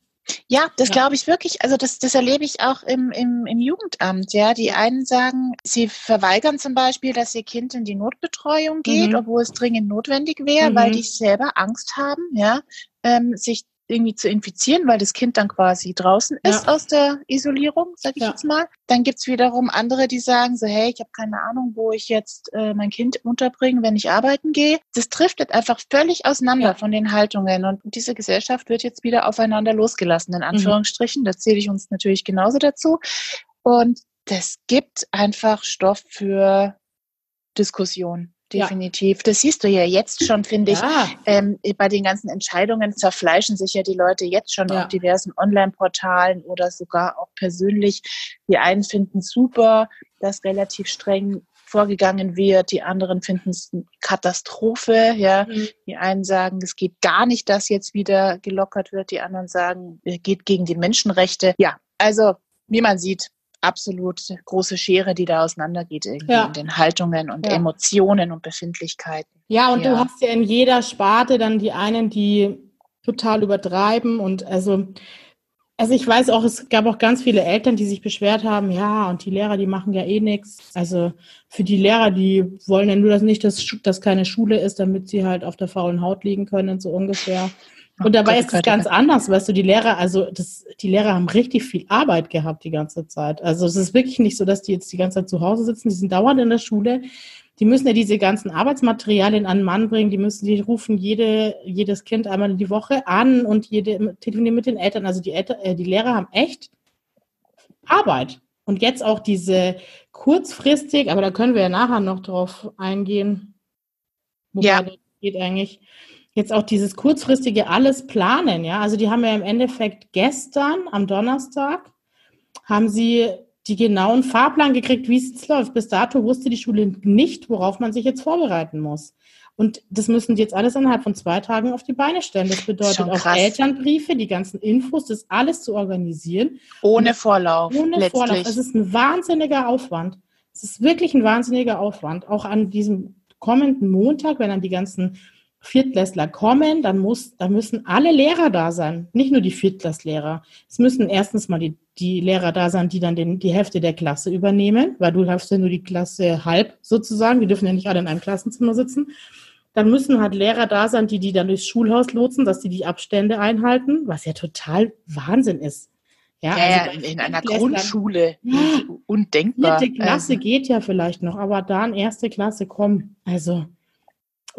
Ja, das ja. glaube ich wirklich. Also das, das erlebe ich auch im, im, im Jugendamt. Ja, die einen sagen, sie verweigern zum Beispiel, dass ihr Kind in die Notbetreuung geht, mhm. obwohl es dringend notwendig wäre, mhm. weil die selber Angst haben, ja, ähm, sich irgendwie zu infizieren, weil das Kind dann quasi draußen ist ja. aus der Isolierung, sag ich ja. jetzt mal. Dann gibt's wiederum andere, die sagen so, hey, ich habe keine Ahnung, wo ich jetzt äh, mein Kind unterbringe, wenn ich arbeiten gehe. Das driftet einfach völlig auseinander ja. von den Haltungen. Und diese Gesellschaft wird jetzt wieder aufeinander losgelassen, in mhm. Anführungsstrichen. Mhm. Da zähle ich uns natürlich genauso dazu. Und das gibt einfach Stoff für Diskussion definitiv. Ja. Das siehst du ja jetzt schon, finde ich. Ja. Ähm, bei den ganzen Entscheidungen zerfleischen sich ja die Leute jetzt schon ja. auf diversen Online-Portalen oder sogar auch persönlich. Die einen finden super, dass relativ streng vorgegangen wird. Die anderen finden es eine Katastrophe. Ja, mhm. die einen sagen, es geht gar nicht, dass jetzt wieder gelockert wird. Die anderen sagen, es geht gegen die Menschenrechte. Ja, also wie man sieht, absolut große Schere, die da auseinandergeht irgendwie ja. in den Haltungen und ja. Emotionen und Befindlichkeiten. Ja, und ja. du hast ja in jeder Sparte dann die einen, die total übertreiben und also also ich weiß auch, es gab auch ganz viele Eltern, die sich beschwert haben, ja, und die Lehrer, die machen ja eh nichts. Also für die Lehrer, die wollen ja nur, dass nicht, dass das keine Schule ist, damit sie halt auf der faulen Haut liegen können, so ungefähr. Und dabei ist es ganz anders, weißt du, die Lehrer, also das, die Lehrer haben richtig viel Arbeit gehabt die ganze Zeit. Also es ist wirklich nicht so, dass die jetzt die ganze Zeit zu Hause sitzen, die sind dauernd in der Schule. Die müssen ja diese ganzen Arbeitsmaterialien an den Mann bringen, die müssen, die rufen jede, jedes Kind einmal in die Woche an und jede telefonieren mit den Eltern. Also die Eltern, äh, die Lehrer haben echt Arbeit. Und jetzt auch diese kurzfristig, aber da können wir ja nachher noch drauf eingehen. Wobei ja. das geht eigentlich jetzt auch dieses kurzfristige alles planen, ja. Also die haben ja im Endeffekt gestern am Donnerstag haben sie die genauen Fahrplan gekriegt, wie es jetzt läuft. Bis dato wusste die Schule nicht, worauf man sich jetzt vorbereiten muss. Und das müssen die jetzt alles innerhalb von zwei Tagen auf die Beine stellen. Das bedeutet auch Elternbriefe, die ganzen Infos, das alles zu organisieren. Ohne Vorlauf. Ohne letztlich. Vorlauf. Es ist ein wahnsinniger Aufwand. Es ist wirklich ein wahnsinniger Aufwand. Auch an diesem kommenden Montag, wenn dann die ganzen Viertklässler kommen, dann muss, da müssen alle Lehrer da sein, nicht nur die Viertklasslehrer. Es müssen erstens mal die, die Lehrer da sein, die dann den, die Hälfte der Klasse übernehmen, weil du hast ja nur die Klasse halb sozusagen, die dürfen ja nicht alle in einem Klassenzimmer sitzen. Dann müssen halt Lehrer da sein, die die dann durchs Schulhaus lotsen, dass die die Abstände einhalten, was ja total Wahnsinn ist. Ja, ja also in, in einer Grundschule ja, undenkbar. Vierte Klasse also. geht ja vielleicht noch, aber dann erste Klasse kommen. Also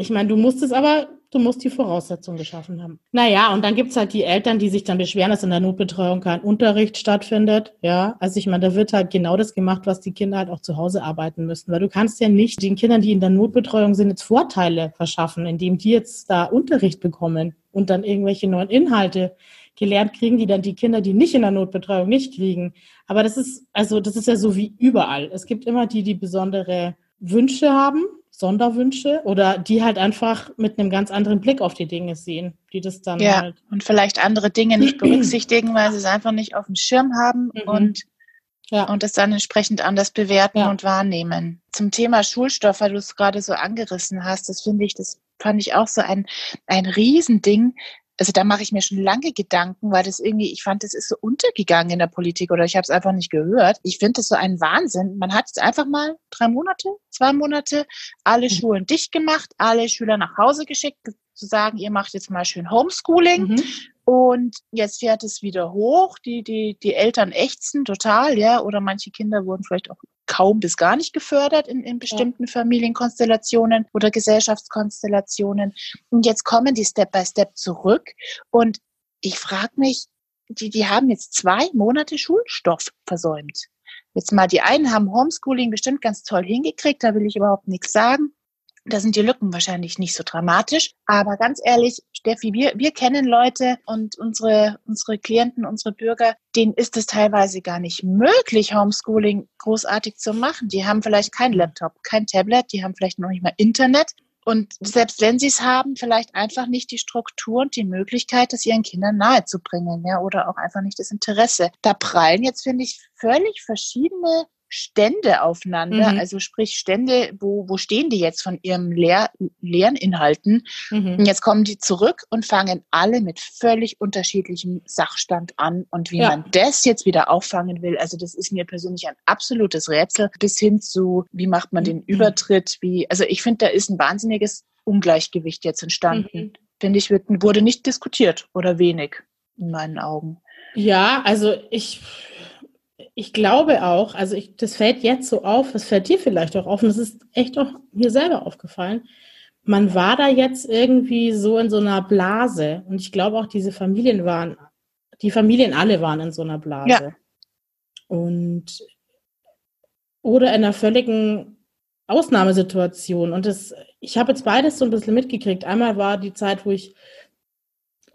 ich meine, du musst es aber, du musst die Voraussetzungen geschaffen haben. Naja, und dann gibt's halt die Eltern, die sich dann beschweren, dass in der Notbetreuung kein Unterricht stattfindet. Ja, also ich meine, da wird halt genau das gemacht, was die Kinder halt auch zu Hause arbeiten müssen. Weil du kannst ja nicht den Kindern, die in der Notbetreuung sind, jetzt Vorteile verschaffen, indem die jetzt da Unterricht bekommen und dann irgendwelche neuen Inhalte gelernt kriegen, die dann die Kinder, die nicht in der Notbetreuung nicht kriegen. Aber das ist, also das ist ja so wie überall. Es gibt immer die, die besondere Wünsche haben Sonderwünsche oder die halt einfach mit einem ganz anderen Blick auf die Dinge sehen, die das dann ja, halt. Und vielleicht andere Dinge nicht berücksichtigen, weil sie es einfach nicht auf dem Schirm haben mhm. und, ja. und es dann entsprechend anders bewerten ja. und wahrnehmen. Zum Thema Schulstoff, weil du es gerade so angerissen hast, das finde ich, das fand ich auch so ein, ein Riesending, also da mache ich mir schon lange Gedanken, weil das irgendwie, ich fand, das ist so untergegangen in der Politik oder ich habe es einfach nicht gehört. Ich finde das so ein Wahnsinn. Man hat jetzt einfach mal drei Monate, zwei Monate alle mhm. Schulen dicht gemacht, alle Schüler nach Hause geschickt, zu sagen, ihr macht jetzt mal schön Homeschooling. Mhm. Und jetzt fährt es wieder hoch. Die, die, die Eltern ächzen total, ja. Oder manche Kinder wurden vielleicht auch kaum bis gar nicht gefördert in, in bestimmten ja. Familienkonstellationen oder Gesellschaftskonstellationen. Und jetzt kommen die Step by Step zurück. Und ich frage mich, die, die haben jetzt zwei Monate Schulstoff versäumt. Jetzt mal, die einen haben Homeschooling bestimmt ganz toll hingekriegt, da will ich überhaupt nichts sagen. Da sind die Lücken wahrscheinlich nicht so dramatisch. Aber ganz ehrlich, Steffi, wir, wir kennen Leute und unsere, unsere Klienten, unsere Bürger, denen ist es teilweise gar nicht möglich, Homeschooling großartig zu machen. Die haben vielleicht kein Laptop, kein Tablet, die haben vielleicht noch nicht mal Internet. Und selbst wenn sie es haben, vielleicht einfach nicht die Struktur und die Möglichkeit, das ihren Kindern nahezubringen, ja, oder auch einfach nicht das Interesse. Da prallen jetzt, finde ich, völlig verschiedene Stände aufeinander, mhm. also sprich Stände, wo, wo stehen die jetzt von ihrem Lehr Lerninhalten? Mhm. Und jetzt kommen die zurück und fangen alle mit völlig unterschiedlichem Sachstand an. Und wie ja. man das jetzt wieder auffangen will, also das ist mir persönlich ein absolutes Rätsel, bis hin zu, wie macht man den mhm. Übertritt, wie, also ich finde, da ist ein wahnsinniges Ungleichgewicht jetzt entstanden. Mhm. Finde ich, wird, wurde nicht diskutiert oder wenig in meinen Augen. Ja, also ich ich glaube auch, also ich, das fällt jetzt so auf, das fällt dir vielleicht auch auf, und das ist echt auch mir selber aufgefallen. Man war da jetzt irgendwie so in so einer Blase. Und ich glaube auch, diese Familien waren, die Familien alle waren in so einer Blase. Ja. Und oder in einer völligen Ausnahmesituation. Und das, ich habe jetzt beides so ein bisschen mitgekriegt. Einmal war die Zeit, wo ich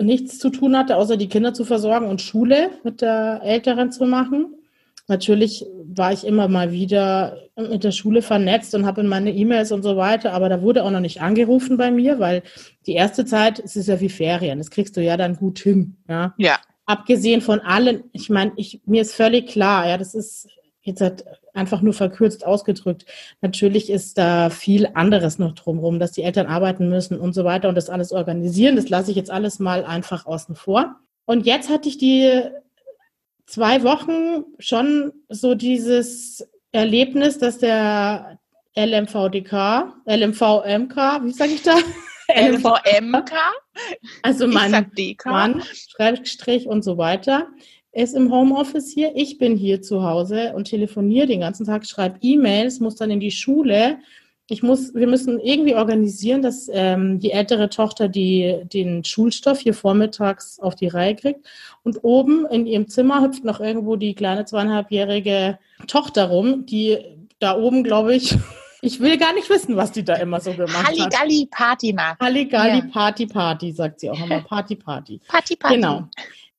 nichts zu tun hatte, außer die Kinder zu versorgen und Schule mit der Älteren zu machen. Natürlich war ich immer mal wieder mit der Schule vernetzt und habe in meine E-Mails und so weiter, aber da wurde auch noch nicht angerufen bei mir, weil die erste Zeit, es ist ja wie Ferien, das kriegst du ja dann gut hin. Ja. ja. Abgesehen von allen, ich meine, ich, mir ist völlig klar, ja, das ist jetzt halt einfach nur verkürzt ausgedrückt. Natürlich ist da viel anderes noch drumherum, dass die Eltern arbeiten müssen und so weiter und das alles organisieren. Das lasse ich jetzt alles mal einfach außen vor. Und jetzt hatte ich die zwei Wochen schon so dieses Erlebnis, dass der LMVDK, LMVMK, wie sage ich da? LMVMK? Also mein Mann, Schrägstrich und so weiter, ist im Homeoffice hier. Ich bin hier zu Hause und telefoniere den ganzen Tag, schreibe E-Mails, muss dann in die Schule ich muss, wir müssen irgendwie organisieren, dass ähm, die ältere Tochter die, den Schulstoff hier vormittags auf die Reihe kriegt. Und oben in ihrem Zimmer hüpft noch irgendwo die kleine zweieinhalbjährige Tochter rum, die da oben, glaube ich, ich will gar nicht wissen, was die da immer so gemacht Halligalli hat. Halligalli Party macht. Halligalli ja. Party Party, sagt sie auch immer. Party Party. Party Party. Genau.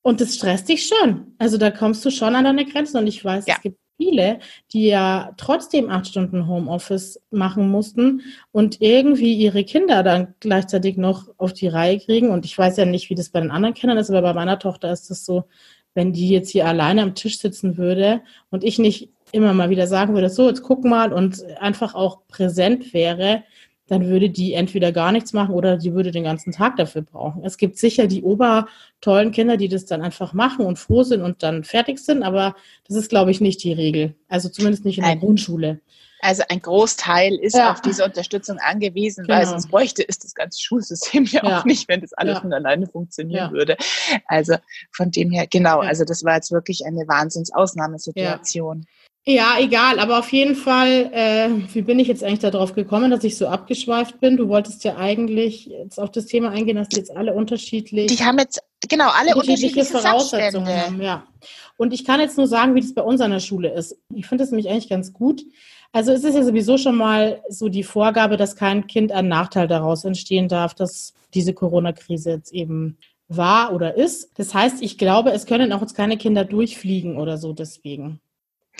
Und das stresst dich schon. Also da kommst du schon an deine Grenzen. Und ich weiß, ja. es gibt viele, die ja trotzdem acht Stunden Homeoffice machen mussten und irgendwie ihre Kinder dann gleichzeitig noch auf die Reihe kriegen. Und ich weiß ja nicht, wie das bei den anderen Kindern ist, aber bei meiner Tochter ist es so, wenn die jetzt hier alleine am Tisch sitzen würde und ich nicht immer mal wieder sagen würde, so, jetzt guck mal und einfach auch präsent wäre, dann würde die entweder gar nichts machen oder die würde den ganzen Tag dafür brauchen. Es gibt sicher die obertollen Kinder, die das dann einfach machen und froh sind und dann fertig sind, aber das ist, glaube ich, nicht die Regel. Also zumindest nicht in der Nein. Grundschule. Also ein Großteil ist ja. auf diese Unterstützung angewiesen, genau. weil sonst bräuchte es das ganze Schulsystem ja, ja. auch nicht, wenn das alles ja. von alleine funktionieren würde. Also von dem her, genau, also das war jetzt wirklich eine Wahnsinnsausnahmesituation. Ja, egal, aber auf jeden Fall, äh, wie bin ich jetzt eigentlich darauf gekommen, dass ich so abgeschweift bin? Du wolltest ja eigentlich jetzt auf das Thema eingehen, dass die jetzt alle unterschiedlich. Die haben jetzt, genau, alle unterschiedliche, unterschiedliche Voraussetzungen haben, ja. Und ich kann jetzt nur sagen, wie das bei uns an der Schule ist. Ich finde das nämlich eigentlich ganz gut. Also es ist ja sowieso schon mal so die Vorgabe, dass kein Kind ein Nachteil daraus entstehen darf, dass diese Corona-Krise jetzt eben war oder ist. Das heißt, ich glaube, es können auch jetzt keine Kinder durchfliegen oder so deswegen.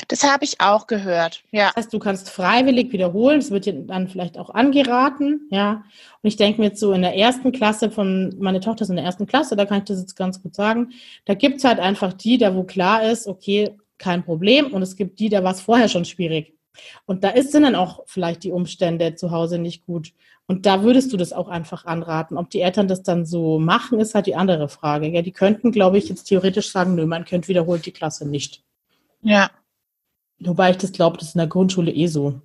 Das habe ich auch gehört, ja. Das heißt, du kannst freiwillig wiederholen, das wird dir dann vielleicht auch angeraten, ja. Und ich denke mir jetzt so in der ersten Klasse von, meine Tochter ist in der ersten Klasse, da kann ich das jetzt ganz gut sagen, da gibt es halt einfach die, da wo klar ist, okay, kein Problem. Und es gibt die, da war es vorher schon schwierig. Und da ist, sind dann auch vielleicht die Umstände zu Hause nicht gut. Und da würdest du das auch einfach anraten. Ob die Eltern das dann so machen, ist halt die andere Frage. Ja, die könnten, glaube ich, jetzt theoretisch sagen, nö, man könnte wiederholt die Klasse nicht. Ja. Wobei ich das glaube, das ist in der Grundschule eh so.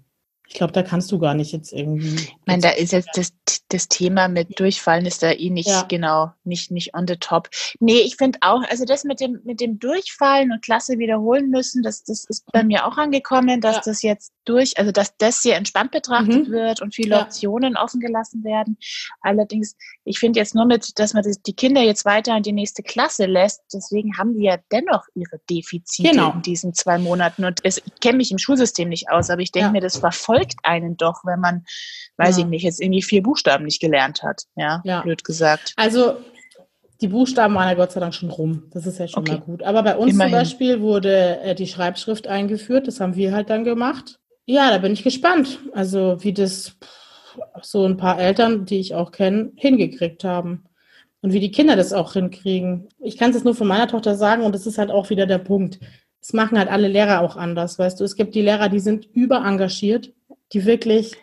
Ich glaube, da kannst du gar nicht jetzt irgendwie. Ich meine, da ist jetzt das, das Thema mit Durchfallen ist da eh nicht ja. genau, nicht, nicht on the top. Nee, ich finde auch, also das mit dem, mit dem Durchfallen und Klasse wiederholen müssen, das, das ist bei mir auch angekommen, dass ja. das jetzt durch, also dass das sehr entspannt betrachtet mhm. wird und viele ja. Optionen offen gelassen werden. Allerdings, ich finde jetzt nur mit, dass man die Kinder jetzt weiter in die nächste Klasse lässt, deswegen haben die ja dennoch ihre Defizite genau. in diesen zwei Monaten. Und es, ich kenne mich im Schulsystem nicht aus, aber ich denke mir, das war voll verfolgt einen doch, wenn man, weiß ja. ich nicht, jetzt irgendwie vier Buchstaben nicht gelernt hat. Ja, ja. blöd gesagt. Also die Buchstaben waren ja Gott sei Dank schon rum. Das ist ja schon okay. mal gut. Aber bei uns Immerhin. zum Beispiel wurde äh, die Schreibschrift eingeführt. Das haben wir halt dann gemacht. Ja, da bin ich gespannt. Also wie das so ein paar Eltern, die ich auch kenne, hingekriegt haben. Und wie die Kinder das auch hinkriegen. Ich kann es jetzt nur von meiner Tochter sagen und das ist halt auch wieder der Punkt. Das machen halt alle Lehrer auch anders, weißt du. Es gibt die Lehrer, die sind überengagiert die wirklich,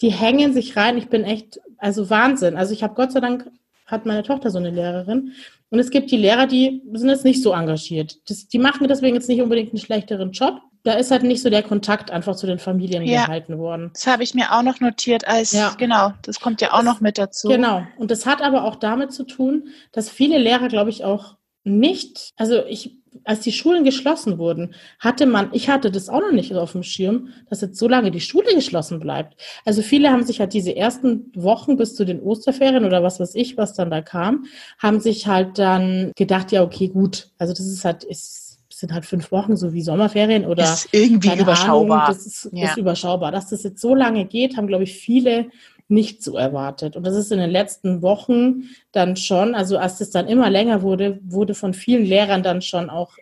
die hängen sich rein. Ich bin echt, also Wahnsinn. Also ich habe Gott sei Dank, hat meine Tochter so eine Lehrerin. Und es gibt die Lehrer, die sind jetzt nicht so engagiert. Das, die machen deswegen jetzt nicht unbedingt einen schlechteren Job. Da ist halt nicht so der Kontakt einfach zu den Familien ja. gehalten worden. Das habe ich mir auch noch notiert als, ja. genau, das kommt ja auch das, noch mit dazu. Genau. Und das hat aber auch damit zu tun, dass viele Lehrer, glaube ich, auch nicht, also ich als die Schulen geschlossen wurden, hatte man, ich hatte das auch noch nicht auf dem Schirm, dass jetzt so lange die Schule geschlossen bleibt. Also viele haben sich halt diese ersten Wochen bis zu den Osterferien oder was weiß ich, was dann da kam, haben sich halt dann gedacht, ja, okay, gut, also das ist halt, ist, sind halt fünf Wochen, so wie Sommerferien oder. Ist irgendwie überschaubar. Ahnung, das ist, ja. ist überschaubar. Dass das jetzt so lange geht, haben, glaube ich, viele nicht so erwartet. Und das ist in den letzten Wochen dann schon, also als es dann immer länger wurde, wurde von vielen Lehrern dann schon auch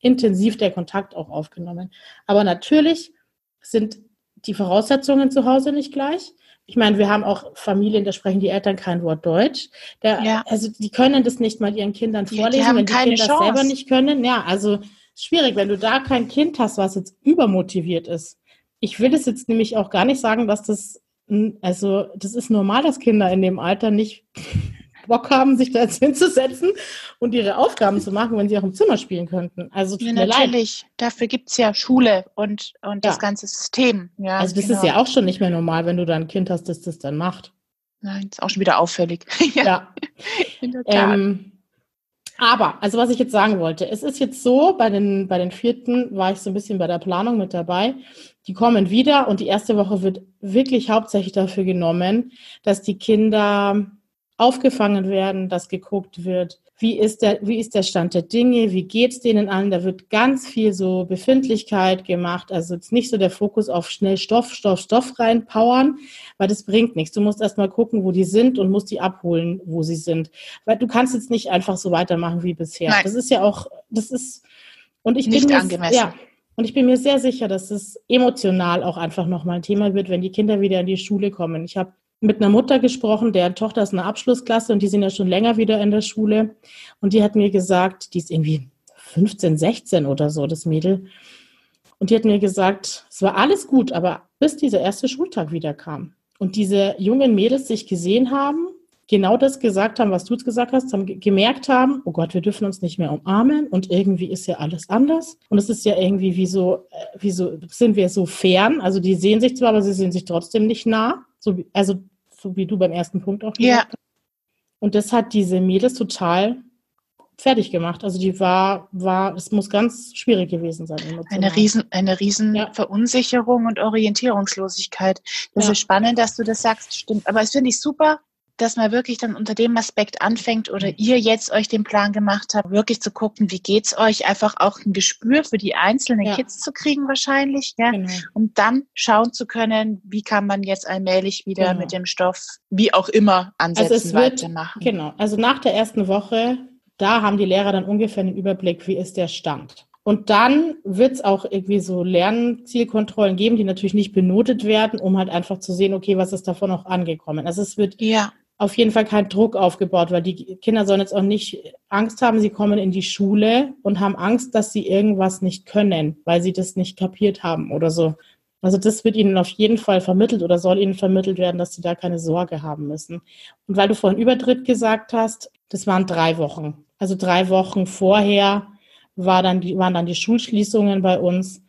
intensiv der Kontakt auch aufgenommen. Aber natürlich sind die Voraussetzungen zu Hause nicht gleich. Ich meine, wir haben auch Familien, da sprechen die Eltern kein Wort Deutsch. Der, ja. Also die können das nicht mal ihren Kindern vorlesen, die, die wenn die Kinder Chance. das selber nicht können. Ja, also schwierig, wenn du da kein Kind hast, was jetzt übermotiviert ist. Ich will das jetzt nämlich auch gar nicht sagen, dass das also das ist normal, dass Kinder in dem Alter nicht Bock haben, sich da jetzt hinzusetzen und ihre Aufgaben zu machen, wenn sie auch im Zimmer spielen könnten. Also ja, natürlich. Leid. Dafür gibt es ja Schule und, und ja. das ganze System. Ja, also das genau. ist ja auch schon nicht mehr normal, wenn du da ein Kind hast, das das dann macht. Nein, ist auch schon wieder auffällig. ja. ja. Ähm, aber, also was ich jetzt sagen wollte, es ist jetzt so, bei den, bei den vierten war ich so ein bisschen bei der Planung mit dabei. Die kommen wieder und die erste Woche wird wirklich hauptsächlich dafür genommen, dass die Kinder aufgefangen werden, dass geguckt wird, wie ist der, wie ist der Stand der Dinge, wie geht's denen an? Da wird ganz viel so Befindlichkeit gemacht. Also jetzt nicht so der Fokus auf schnell Stoff, Stoff, Stoff reinpowern, weil das bringt nichts. Du musst erst mal gucken, wo die sind und musst die abholen, wo sie sind. Weil du kannst jetzt nicht einfach so weitermachen wie bisher. Nein. Das ist ja auch, das ist, und ich nicht bin angemessen. Ja, und ich bin mir sehr sicher, dass es emotional auch einfach nochmal ein Thema wird, wenn die Kinder wieder in die Schule kommen. Ich habe mit einer Mutter gesprochen, deren Tochter ist eine Abschlussklasse und die sind ja schon länger wieder in der Schule. Und die hat mir gesagt, die ist irgendwie 15, 16 oder so, das Mädel. Und die hat mir gesagt, es war alles gut, aber bis dieser erste Schultag wieder kam und diese jungen Mädels sich gesehen haben genau das gesagt haben, was du jetzt gesagt hast, haben gemerkt haben, oh Gott, wir dürfen uns nicht mehr umarmen und irgendwie ist ja alles anders. Und es ist ja irgendwie wie so, äh, wie so, sind wir so fern. Also die sehen sich zwar, aber sie sehen sich trotzdem nicht nah. So wie, also so wie du beim ersten Punkt auch gesagt ja. hast. Und das hat diese Mädels total fertig gemacht. Also die war, war, es muss ganz schwierig gewesen sein. Eine riesen, eine riesen ja. Verunsicherung und Orientierungslosigkeit. Das ja. ist spannend, dass du das sagst, stimmt. Aber es finde ich super, dass man wirklich dann unter dem Aspekt anfängt oder mhm. ihr jetzt euch den Plan gemacht habt, wirklich zu gucken, wie geht's euch, einfach auch ein Gespür für die einzelnen ja. Kids zu kriegen wahrscheinlich, ja, genau. und dann schauen zu können, wie kann man jetzt allmählich wieder genau. mit dem Stoff, wie auch immer, ansetzen, also es wird, weitermachen. Genau, also nach der ersten Woche, da haben die Lehrer dann ungefähr einen Überblick, wie ist der Stand. Und dann wird es auch irgendwie so Lernzielkontrollen geben, die natürlich nicht benotet werden, um halt einfach zu sehen, okay, was ist davon noch angekommen. Also es wird ja auf jeden Fall kein Druck aufgebaut, weil die Kinder sollen jetzt auch nicht Angst haben, sie kommen in die Schule und haben Angst, dass sie irgendwas nicht können, weil sie das nicht kapiert haben oder so. Also das wird ihnen auf jeden Fall vermittelt oder soll ihnen vermittelt werden, dass sie da keine Sorge haben müssen. Und weil du vorhin Übertritt gesagt hast, das waren drei Wochen. Also drei Wochen vorher war dann die, waren dann die Schulschließungen bei uns.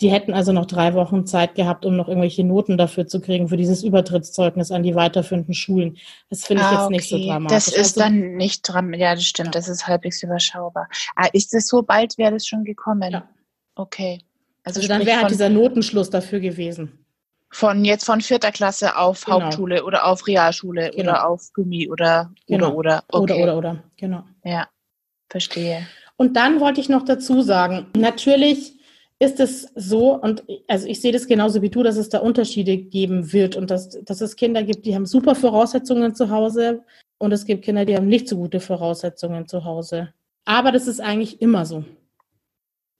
Die hätten also noch drei Wochen Zeit gehabt, um noch irgendwelche Noten dafür zu kriegen, für dieses Übertrittszeugnis an die weiterführenden Schulen. Das finde ich ah, jetzt okay. nicht so dramatisch. Das ist also, dann nicht dramatisch. Ja, das stimmt. Ja. Das ist halbwegs überschaubar. Ah, ist das so bald, wäre das schon gekommen? Ja. Okay. Also, also dann wäre halt dieser Notenschluss dafür gewesen. Von jetzt von vierter Klasse auf genau. Hauptschule oder auf Realschule genau. oder auf Gummi oder genau. oder oder. Okay. Oder oder oder, genau. Ja, verstehe. Und dann wollte ich noch dazu sagen, natürlich ist es so, und also ich sehe das genauso wie du, dass es da Unterschiede geben wird und dass, dass es Kinder gibt, die haben super Voraussetzungen zu Hause und es gibt Kinder, die haben nicht so gute Voraussetzungen zu Hause. Aber das ist eigentlich immer so.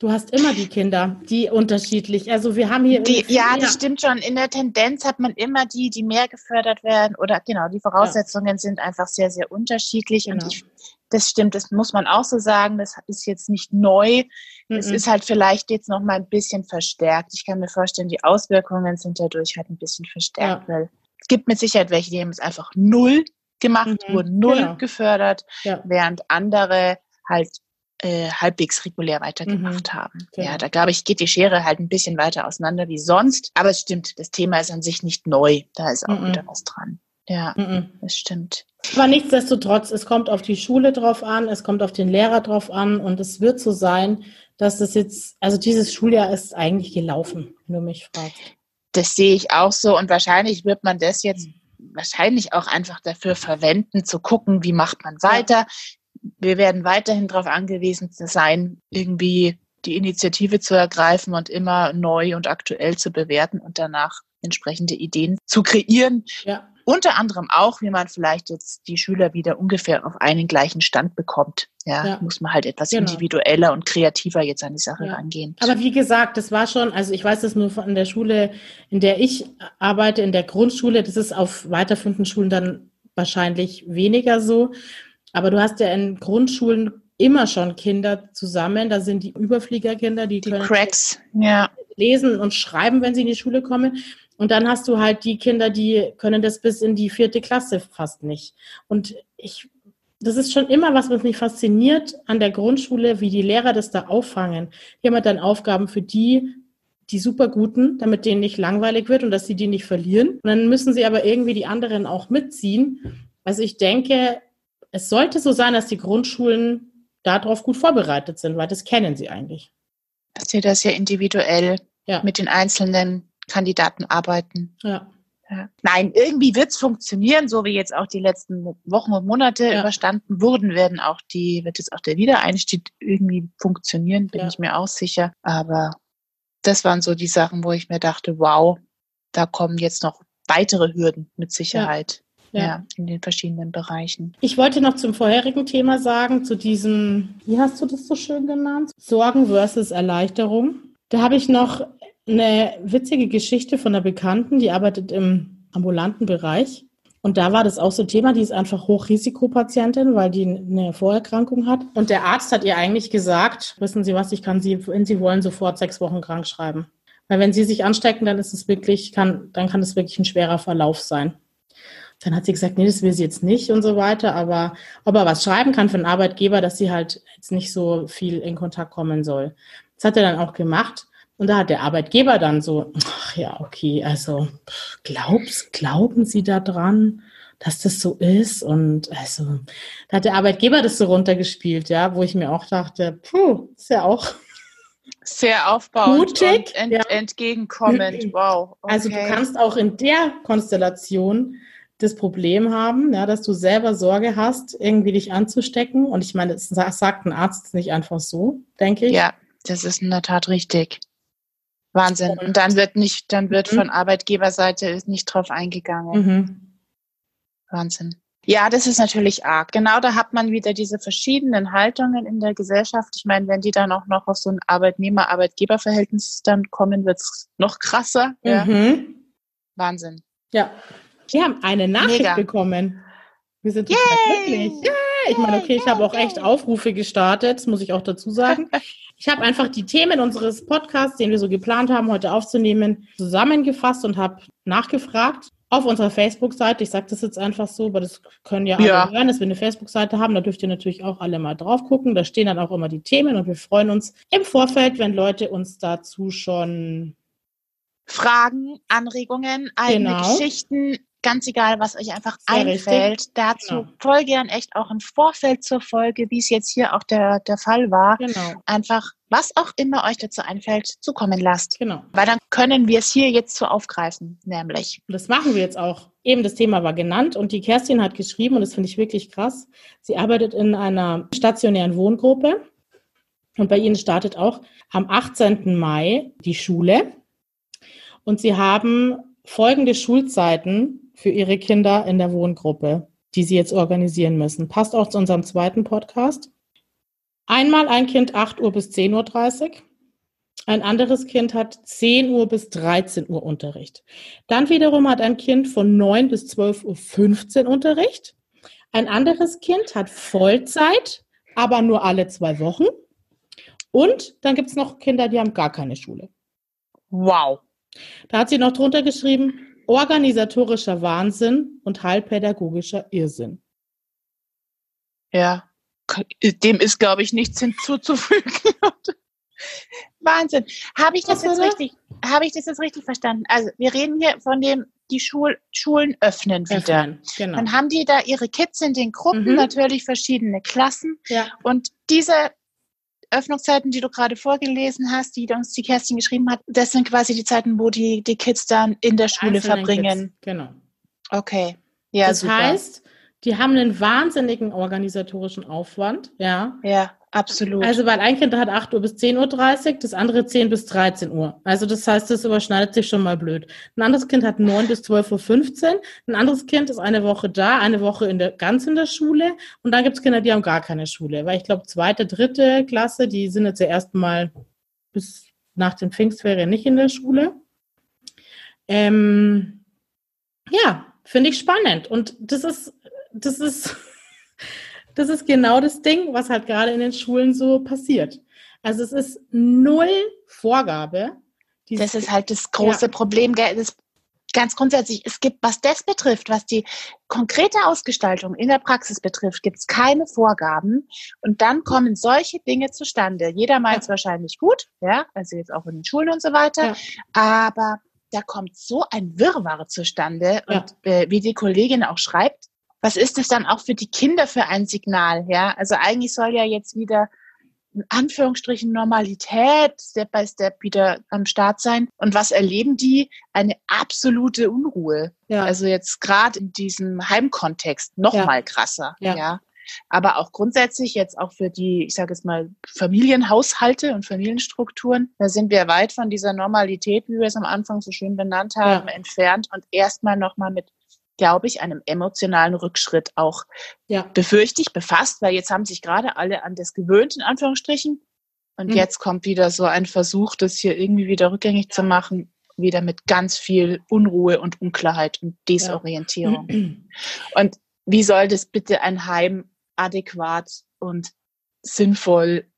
Du hast immer die Kinder, die unterschiedlich. Also wir haben hier. Die, ja, das stimmt schon. In der Tendenz hat man immer die, die mehr gefördert werden. Oder genau, die Voraussetzungen ja. sind einfach sehr, sehr unterschiedlich. Genau. Und ich das stimmt, das muss man auch so sagen. Das ist jetzt nicht neu. Mhm. Es ist halt vielleicht jetzt noch mal ein bisschen verstärkt. Ich kann mir vorstellen, die Auswirkungen sind dadurch halt ein bisschen verstärkt, ja. weil es gibt mit Sicherheit welche, die haben es einfach null gemacht, mhm. wurden null genau. gefördert, ja. während andere halt äh, halbwegs regulär weitergemacht mhm. haben. Genau. Ja, da glaube ich, geht die Schere halt ein bisschen weiter auseinander wie sonst. Aber es stimmt, das Thema ist an sich nicht neu. Da ist auch mhm. wieder was dran. Ja, mhm. das stimmt. Aber nichtsdestotrotz, es kommt auf die Schule drauf an, es kommt auf den Lehrer drauf an und es wird so sein, dass das jetzt, also dieses Schuljahr ist eigentlich gelaufen, wenn du mich fragst. Das sehe ich auch so und wahrscheinlich wird man das jetzt wahrscheinlich auch einfach dafür verwenden, zu gucken, wie macht man weiter. Wir werden weiterhin darauf angewiesen sein, irgendwie die Initiative zu ergreifen und immer neu und aktuell zu bewerten und danach entsprechende Ideen zu kreieren. Ja. Unter anderem auch, wie man vielleicht jetzt die Schüler wieder ungefähr auf einen gleichen Stand bekommt. Ja, ja. muss man halt etwas genau. individueller und kreativer jetzt an die Sache ja. rangehen. Aber wie gesagt, das war schon, also ich weiß das nur von der Schule, in der ich arbeite, in der Grundschule, das ist auf weiterführenden Schulen dann wahrscheinlich weniger so. Aber du hast ja in Grundschulen immer schon Kinder zusammen. Da sind die Überfliegerkinder, die, die können Cracks, ja. lesen und schreiben, wenn sie in die Schule kommen. Und dann hast du halt die Kinder, die können das bis in die vierte Klasse fast nicht. Und ich, das ist schon immer was, was mich fasziniert an der Grundschule, wie die Lehrer das da auffangen. Die haben halt dann Aufgaben für die, die Superguten, damit denen nicht langweilig wird und dass sie die nicht verlieren. Und dann müssen sie aber irgendwie die anderen auch mitziehen. Also ich denke, es sollte so sein, dass die Grundschulen darauf gut vorbereitet sind, weil das kennen sie eigentlich. Dass sie das ja individuell ja. mit den einzelnen Kandidaten arbeiten. Ja. ja. Nein, irgendwie wird es funktionieren, so wie jetzt auch die letzten Wochen und Monate ja. überstanden wurden, werden auch die, wird jetzt auch der Wiedereinstieg irgendwie funktionieren, bin ja. ich mir auch sicher. Aber das waren so die Sachen, wo ich mir dachte, wow, da kommen jetzt noch weitere Hürden mit Sicherheit. Ja. ja. in den verschiedenen Bereichen. Ich wollte noch zum vorherigen Thema sagen, zu diesem, wie hast du das so schön genannt? Sorgen versus Erleichterung. Da habe ich noch eine witzige Geschichte von einer Bekannten, die arbeitet im ambulanten Bereich. Und da war das auch so Thema, die ist einfach Hochrisikopatientin, weil die eine Vorerkrankung hat. Und der Arzt hat ihr eigentlich gesagt, wissen Sie was, ich kann Sie, wenn Sie wollen, sofort sechs Wochen krank schreiben. Weil wenn Sie sich anstecken, dann ist es wirklich, kann, dann kann es wirklich ein schwerer Verlauf sein. Dann hat sie gesagt, nee, das will sie jetzt nicht und so weiter. Aber ob er was schreiben kann für einen Arbeitgeber, dass sie halt jetzt nicht so viel in Kontakt kommen soll. Das hat er dann auch gemacht. Und da hat der Arbeitgeber dann so, ach ja, okay, also glaubst, glauben Sie da dran, dass das so ist? Und also, da hat der Arbeitgeber das so runtergespielt, ja, wo ich mir auch dachte, puh, ist ja auch sehr aufbauend mutig, und ent ja. entgegenkommend. Wow. Okay. Also du kannst auch in der Konstellation das Problem haben, ja, dass du selber Sorge hast, irgendwie dich anzustecken. Und ich meine, das sagt ein Arzt nicht einfach so, denke ich. Ja, das ist in der Tat richtig. Wahnsinn. Und dann wird nicht, dann wird mhm. von Arbeitgeberseite nicht drauf eingegangen. Mhm. Wahnsinn. Ja, das ist natürlich arg. Genau, da hat man wieder diese verschiedenen Haltungen in der Gesellschaft. Ich meine, wenn die dann auch noch auf so ein Arbeitnehmer-Arbeitgeber-Verhältnis dann kommen, wird es noch krasser. Ja. Mhm. Wahnsinn. Ja. Wir haben eine Nachricht Mega. bekommen. Wir sind total glücklich. Ja, ich meine, okay, ich habe auch echt Aufrufe gestartet, das muss ich auch dazu sagen. Ich habe einfach die Themen unseres Podcasts, den wir so geplant haben, heute aufzunehmen, zusammengefasst und habe nachgefragt auf unserer Facebook-Seite. Ich sage das jetzt einfach so, aber das können ja alle ja. hören, dass wir eine Facebook-Seite haben. Da dürft ihr natürlich auch alle mal drauf gucken. Da stehen dann auch immer die Themen und wir freuen uns im Vorfeld, wenn Leute uns dazu schon Fragen, Anregungen, eigene genau. Geschichten, ganz egal, was euch einfach Sehr einfällt, richtig. dazu genau. voll gern echt auch im Vorfeld zur Folge, wie es jetzt hier auch der, der Fall war, genau. einfach was auch immer euch dazu einfällt, zukommen lasst. Genau. Weil dann können wir es hier jetzt so aufgreifen, nämlich. Das machen wir jetzt auch. Eben das Thema war genannt und die Kerstin hat geschrieben, und das finde ich wirklich krass, sie arbeitet in einer stationären Wohngruppe und bei ihnen startet auch am 18. Mai die Schule. Und sie haben folgende Schulzeiten für ihre Kinder in der Wohngruppe, die sie jetzt organisieren müssen. Passt auch zu unserem zweiten Podcast. Einmal ein Kind 8 Uhr bis 10.30 Uhr. Ein anderes Kind hat 10 Uhr bis 13 Uhr Unterricht. Dann wiederum hat ein Kind von 9 bis 12.15 Uhr Unterricht. Ein anderes Kind hat Vollzeit, aber nur alle zwei Wochen. Und dann gibt es noch Kinder, die haben gar keine Schule. Wow. Da hat sie noch drunter geschrieben, organisatorischer Wahnsinn und heilpädagogischer Irrsinn. Ja, dem ist, glaube ich, nichts hinzuzufügen. Wahnsinn. Habe ich das jetzt richtig, habe ich das jetzt richtig verstanden? Also wir reden hier von dem, die Schul Schulen öffnen wieder. Öffnen, genau. Dann haben die da ihre Kids in den Gruppen, mhm. natürlich verschiedene Klassen. Ja. Und diese Öffnungszeiten, die du gerade vorgelesen hast, die uns die Kerstin geschrieben hat, das sind quasi die Zeiten, wo die, die Kids dann in der Schule verbringen. Kids. Genau. Okay. Ja, das super. heißt, die haben einen wahnsinnigen organisatorischen Aufwand, ja. Ja, absolut. Also, weil ein Kind hat 8 Uhr bis 10.30 Uhr, das andere 10 bis 13 Uhr. Also, das heißt, das überschneidet sich schon mal blöd. Ein anderes Kind hat 9 bis 12.15 Uhr. Ein anderes Kind ist eine Woche da, eine Woche in der, ganz in der Schule. Und dann gibt es Kinder, die haben gar keine Schule. Weil ich glaube, zweite, dritte Klasse, die sind jetzt ja erstmal bis nach den Pfingstferien nicht in der Schule. Ähm, ja, finde ich spannend. Und das ist das ist, das ist genau das Ding, was halt gerade in den Schulen so passiert. Also es ist null Vorgabe. Das ist halt das große ja. Problem. Das ganz grundsätzlich, es gibt, was das betrifft, was die konkrete Ausgestaltung in der Praxis betrifft, gibt es keine Vorgaben. Und dann kommen solche Dinge zustande. Jeder meint es ja. wahrscheinlich gut, ja, also jetzt auch in den Schulen und so weiter. Ja. Aber da kommt so ein Wirrwarr zustande. Und äh, wie die Kollegin auch schreibt, was ist das dann auch für die Kinder für ein Signal? Ja, also eigentlich soll ja jetzt wieder in Anführungsstrichen Normalität Step by Step wieder am Start sein. Und was erleben die? Eine absolute Unruhe. Ja. Also jetzt gerade in diesem Heimkontext noch ja. mal krasser. Ja. ja. Aber auch grundsätzlich jetzt auch für die, ich sage jetzt mal, Familienhaushalte und Familienstrukturen, da sind wir weit von dieser Normalität, wie wir es am Anfang so schön benannt haben, entfernt und erstmal nochmal mit glaube ich, einem emotionalen Rückschritt auch ja. befürchtig, befasst, weil jetzt haben sich gerade alle an das gewöhnt, in Anführungsstrichen. Und mhm. jetzt kommt wieder so ein Versuch, das hier irgendwie wieder rückgängig zu machen, wieder mit ganz viel Unruhe und Unklarheit und Desorientierung. Ja. Und wie soll das bitte ein Heim adäquat und sinnvoll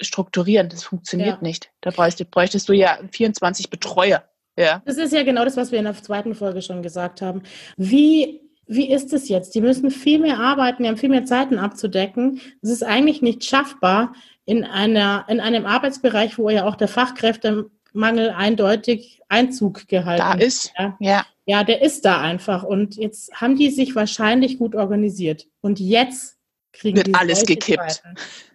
strukturieren? Das funktioniert ja. nicht. Da bräuchtest, bräuchtest du ja 24 Betreuer. Ja. Das ist ja genau das, was wir in der zweiten Folge schon gesagt haben. Wie wie ist es jetzt? Die müssen viel mehr arbeiten, die haben viel mehr Zeiten abzudecken. Es ist eigentlich nicht schaffbar in einer, in einem Arbeitsbereich, wo ja auch der Fachkräftemangel eindeutig Einzug gehalten da ist. Ja. ja. Ja, der ist da einfach. Und jetzt haben die sich wahrscheinlich gut organisiert. Und jetzt kriegen Wird alles gekippt.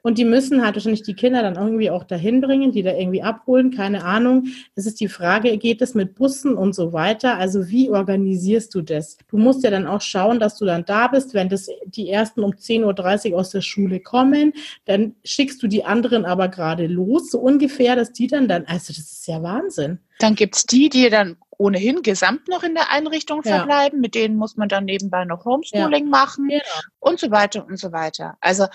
Und die müssen halt wahrscheinlich die Kinder dann irgendwie auch dahin bringen, die da irgendwie abholen, keine Ahnung. Es ist die Frage, geht es mit Bussen und so weiter? Also wie organisierst du das? Du musst ja dann auch schauen, dass du dann da bist, wenn das die ersten um 10.30 Uhr aus der Schule kommen, dann schickst du die anderen aber gerade los, so ungefähr, dass die dann dann, also das ist ja Wahnsinn. Dann gibt es die, die dann ohnehin gesamt noch in der Einrichtung ja. verbleiben. Mit denen muss man dann nebenbei noch Homeschooling ja. machen genau. und so weiter und so weiter. Also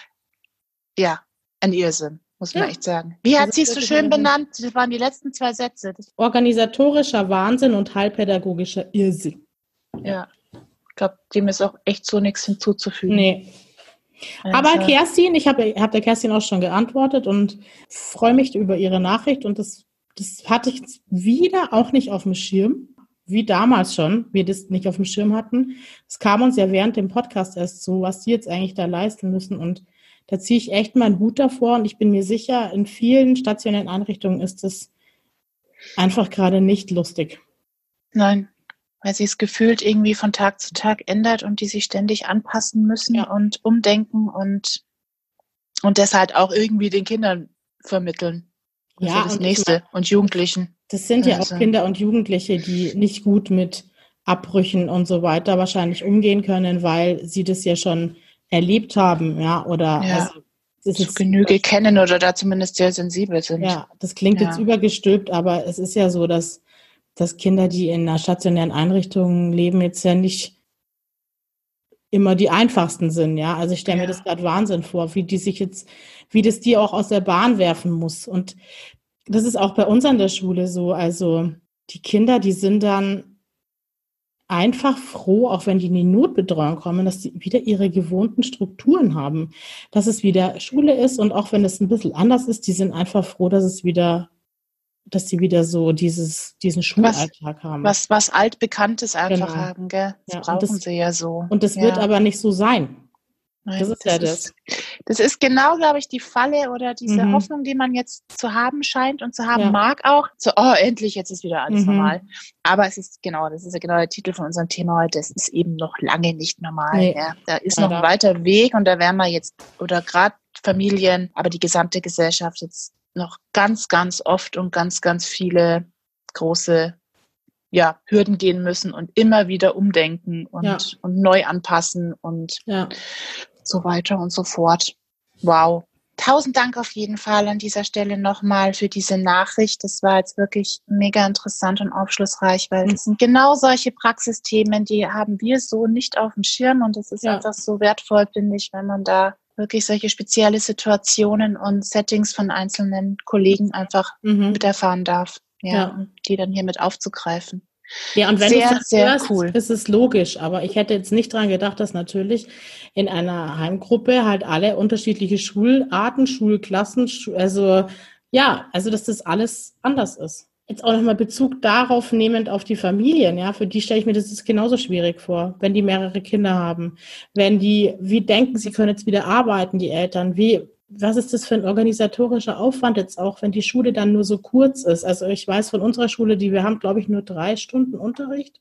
ja, ein Irrsinn, muss man ja. echt sagen. Wie hat sie es so schön benannt? Das waren die letzten zwei Sätze. Organisatorischer Wahnsinn und heilpädagogischer Irrsinn. Ja. Ich glaube, dem ist auch echt so nichts hinzuzufügen. Nee. Also. Aber Kerstin, ich habe hab der Kerstin auch schon geantwortet und freue mich über ihre Nachricht und das das hatte ich wieder auch nicht auf dem Schirm, wie damals schon, wir das nicht auf dem Schirm hatten. Es kam uns ja während dem Podcast erst so, was die jetzt eigentlich da leisten müssen. Und da ziehe ich echt meinen Hut davor. Und ich bin mir sicher, in vielen stationären Einrichtungen ist es einfach gerade nicht lustig. Nein, weil sie es gefühlt irgendwie von Tag zu Tag ändert und die sich ständig anpassen müssen ja. und umdenken und, und deshalb auch irgendwie den Kindern vermitteln. Das ja, das nächste. Meine, und Jugendlichen. Das sind ja also. auch Kinder und Jugendliche, die nicht gut mit Abbrüchen und so weiter wahrscheinlich umgehen können, weil sie das ja schon erlebt haben, ja, oder ja. also, zu Genüge kennen oder da zumindest sehr sensibel sind. Ja, das klingt ja. jetzt übergestülpt, aber es ist ja so, dass, dass Kinder, die in einer stationären Einrichtung leben, jetzt ja nicht immer die einfachsten sind, ja. Also ich stelle ja. mir das gerade Wahnsinn vor, wie die sich jetzt, wie das die auch aus der Bahn werfen muss. Und das ist auch bei uns an der Schule so. Also die Kinder, die sind dann einfach froh, auch wenn die in die Notbetreuung kommen, dass sie wieder ihre gewohnten Strukturen haben, dass es wieder Schule ist und auch wenn es ein bisschen anders ist, die sind einfach froh, dass es wieder dass sie wieder so dieses, diesen Schulalltag haben. Was, was altbekanntes einfach genau. haben, gell? Das ja, brauchen das, sie ja so. Und das ja. wird aber nicht so sein. Nein, das ist das ja das. Ist, das ist genau, glaube ich, die Falle oder diese mhm. Hoffnung, die man jetzt zu haben scheint und zu haben ja. mag auch. So, oh, endlich, jetzt ist wieder alles mhm. normal. Aber es ist genau, das ist ja genau der Titel von unserem Thema heute. Es ist eben noch lange nicht normal. Nee. Ja. Da ist noch ein weiter Weg und da werden wir jetzt, oder gerade Familien, aber die gesamte Gesellschaft jetzt noch ganz, ganz oft und ganz, ganz viele große ja, Hürden gehen müssen und immer wieder umdenken und, ja. und neu anpassen und ja. so weiter und so fort. Wow. Tausend Dank auf jeden Fall an dieser Stelle nochmal für diese Nachricht. Das war jetzt wirklich mega interessant und aufschlussreich, weil es sind genau solche Praxisthemen, die haben wir so nicht auf dem Schirm und es ist ja. einfach so wertvoll, finde ich, wenn man da wirklich solche spezielle Situationen und Settings von einzelnen Kollegen einfach mhm. mit erfahren darf. Ja, ja. die dann hier mit aufzugreifen. Ja, und wenn sehr, du das sehr hörst, cool. ist es logisch. Aber ich hätte jetzt nicht dran gedacht, dass natürlich in einer Heimgruppe halt alle unterschiedliche Schularten, Schulklassen, also ja, also dass das alles anders ist jetzt auch nochmal Bezug darauf nehmend auf die Familien, ja, für die stelle ich mir das ist genauso schwierig vor, wenn die mehrere Kinder haben. Wenn die, wie denken, sie können jetzt wieder arbeiten, die Eltern, wie, was ist das für ein organisatorischer Aufwand jetzt auch, wenn die Schule dann nur so kurz ist? Also ich weiß von unserer Schule, die wir haben, glaube ich, nur drei Stunden Unterricht.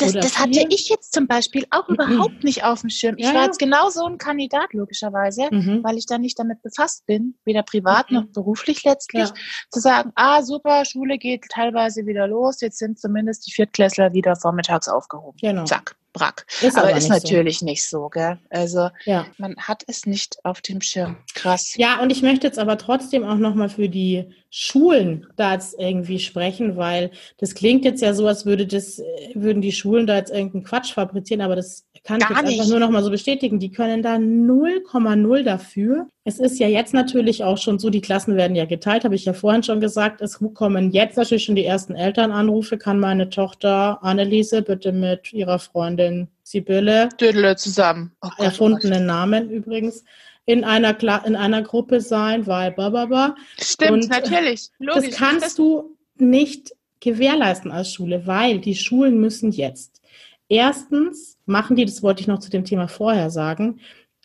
Das, das hatte ich jetzt zum Beispiel auch mhm. überhaupt nicht auf dem Schirm. Ich ja, war jetzt genau so ein Kandidat, logischerweise, mhm. weil ich da nicht damit befasst bin, weder privat mhm. noch beruflich letztlich, ja. zu sagen, ah, super, Schule geht teilweise wieder los, jetzt sind zumindest die Viertklässler wieder vormittags aufgehoben. Genau. Zack. Brack. Ist aber, aber ist natürlich so. nicht so, gell? Also ja. man hat es nicht auf dem Schirm. Krass. Ja, und ich möchte jetzt aber trotzdem auch nochmal für die Schulen da jetzt irgendwie sprechen, weil das klingt jetzt ja so, als würde das, würden die Schulen da jetzt irgendeinen Quatsch fabrizieren, aber das kann Gar ich jetzt nicht. einfach nur nochmal so bestätigen. Die können da 0,0 dafür. Es ist ja jetzt natürlich auch schon so, die Klassen werden ja geteilt, habe ich ja vorhin schon gesagt. Es kommen jetzt natürlich schon die ersten Elternanrufe. Kann meine Tochter Anneliese bitte mit ihrer Freundin Sibylle Dödele zusammen. Oh Gott, erfundenen Namen übrigens in einer, Kla in einer Gruppe sein, weil bababa. Stimmt, Und natürlich. Logisch. Das kannst du nicht gewährleisten als Schule, weil die Schulen müssen jetzt Erstens machen die, das wollte ich noch zu dem Thema vorher sagen,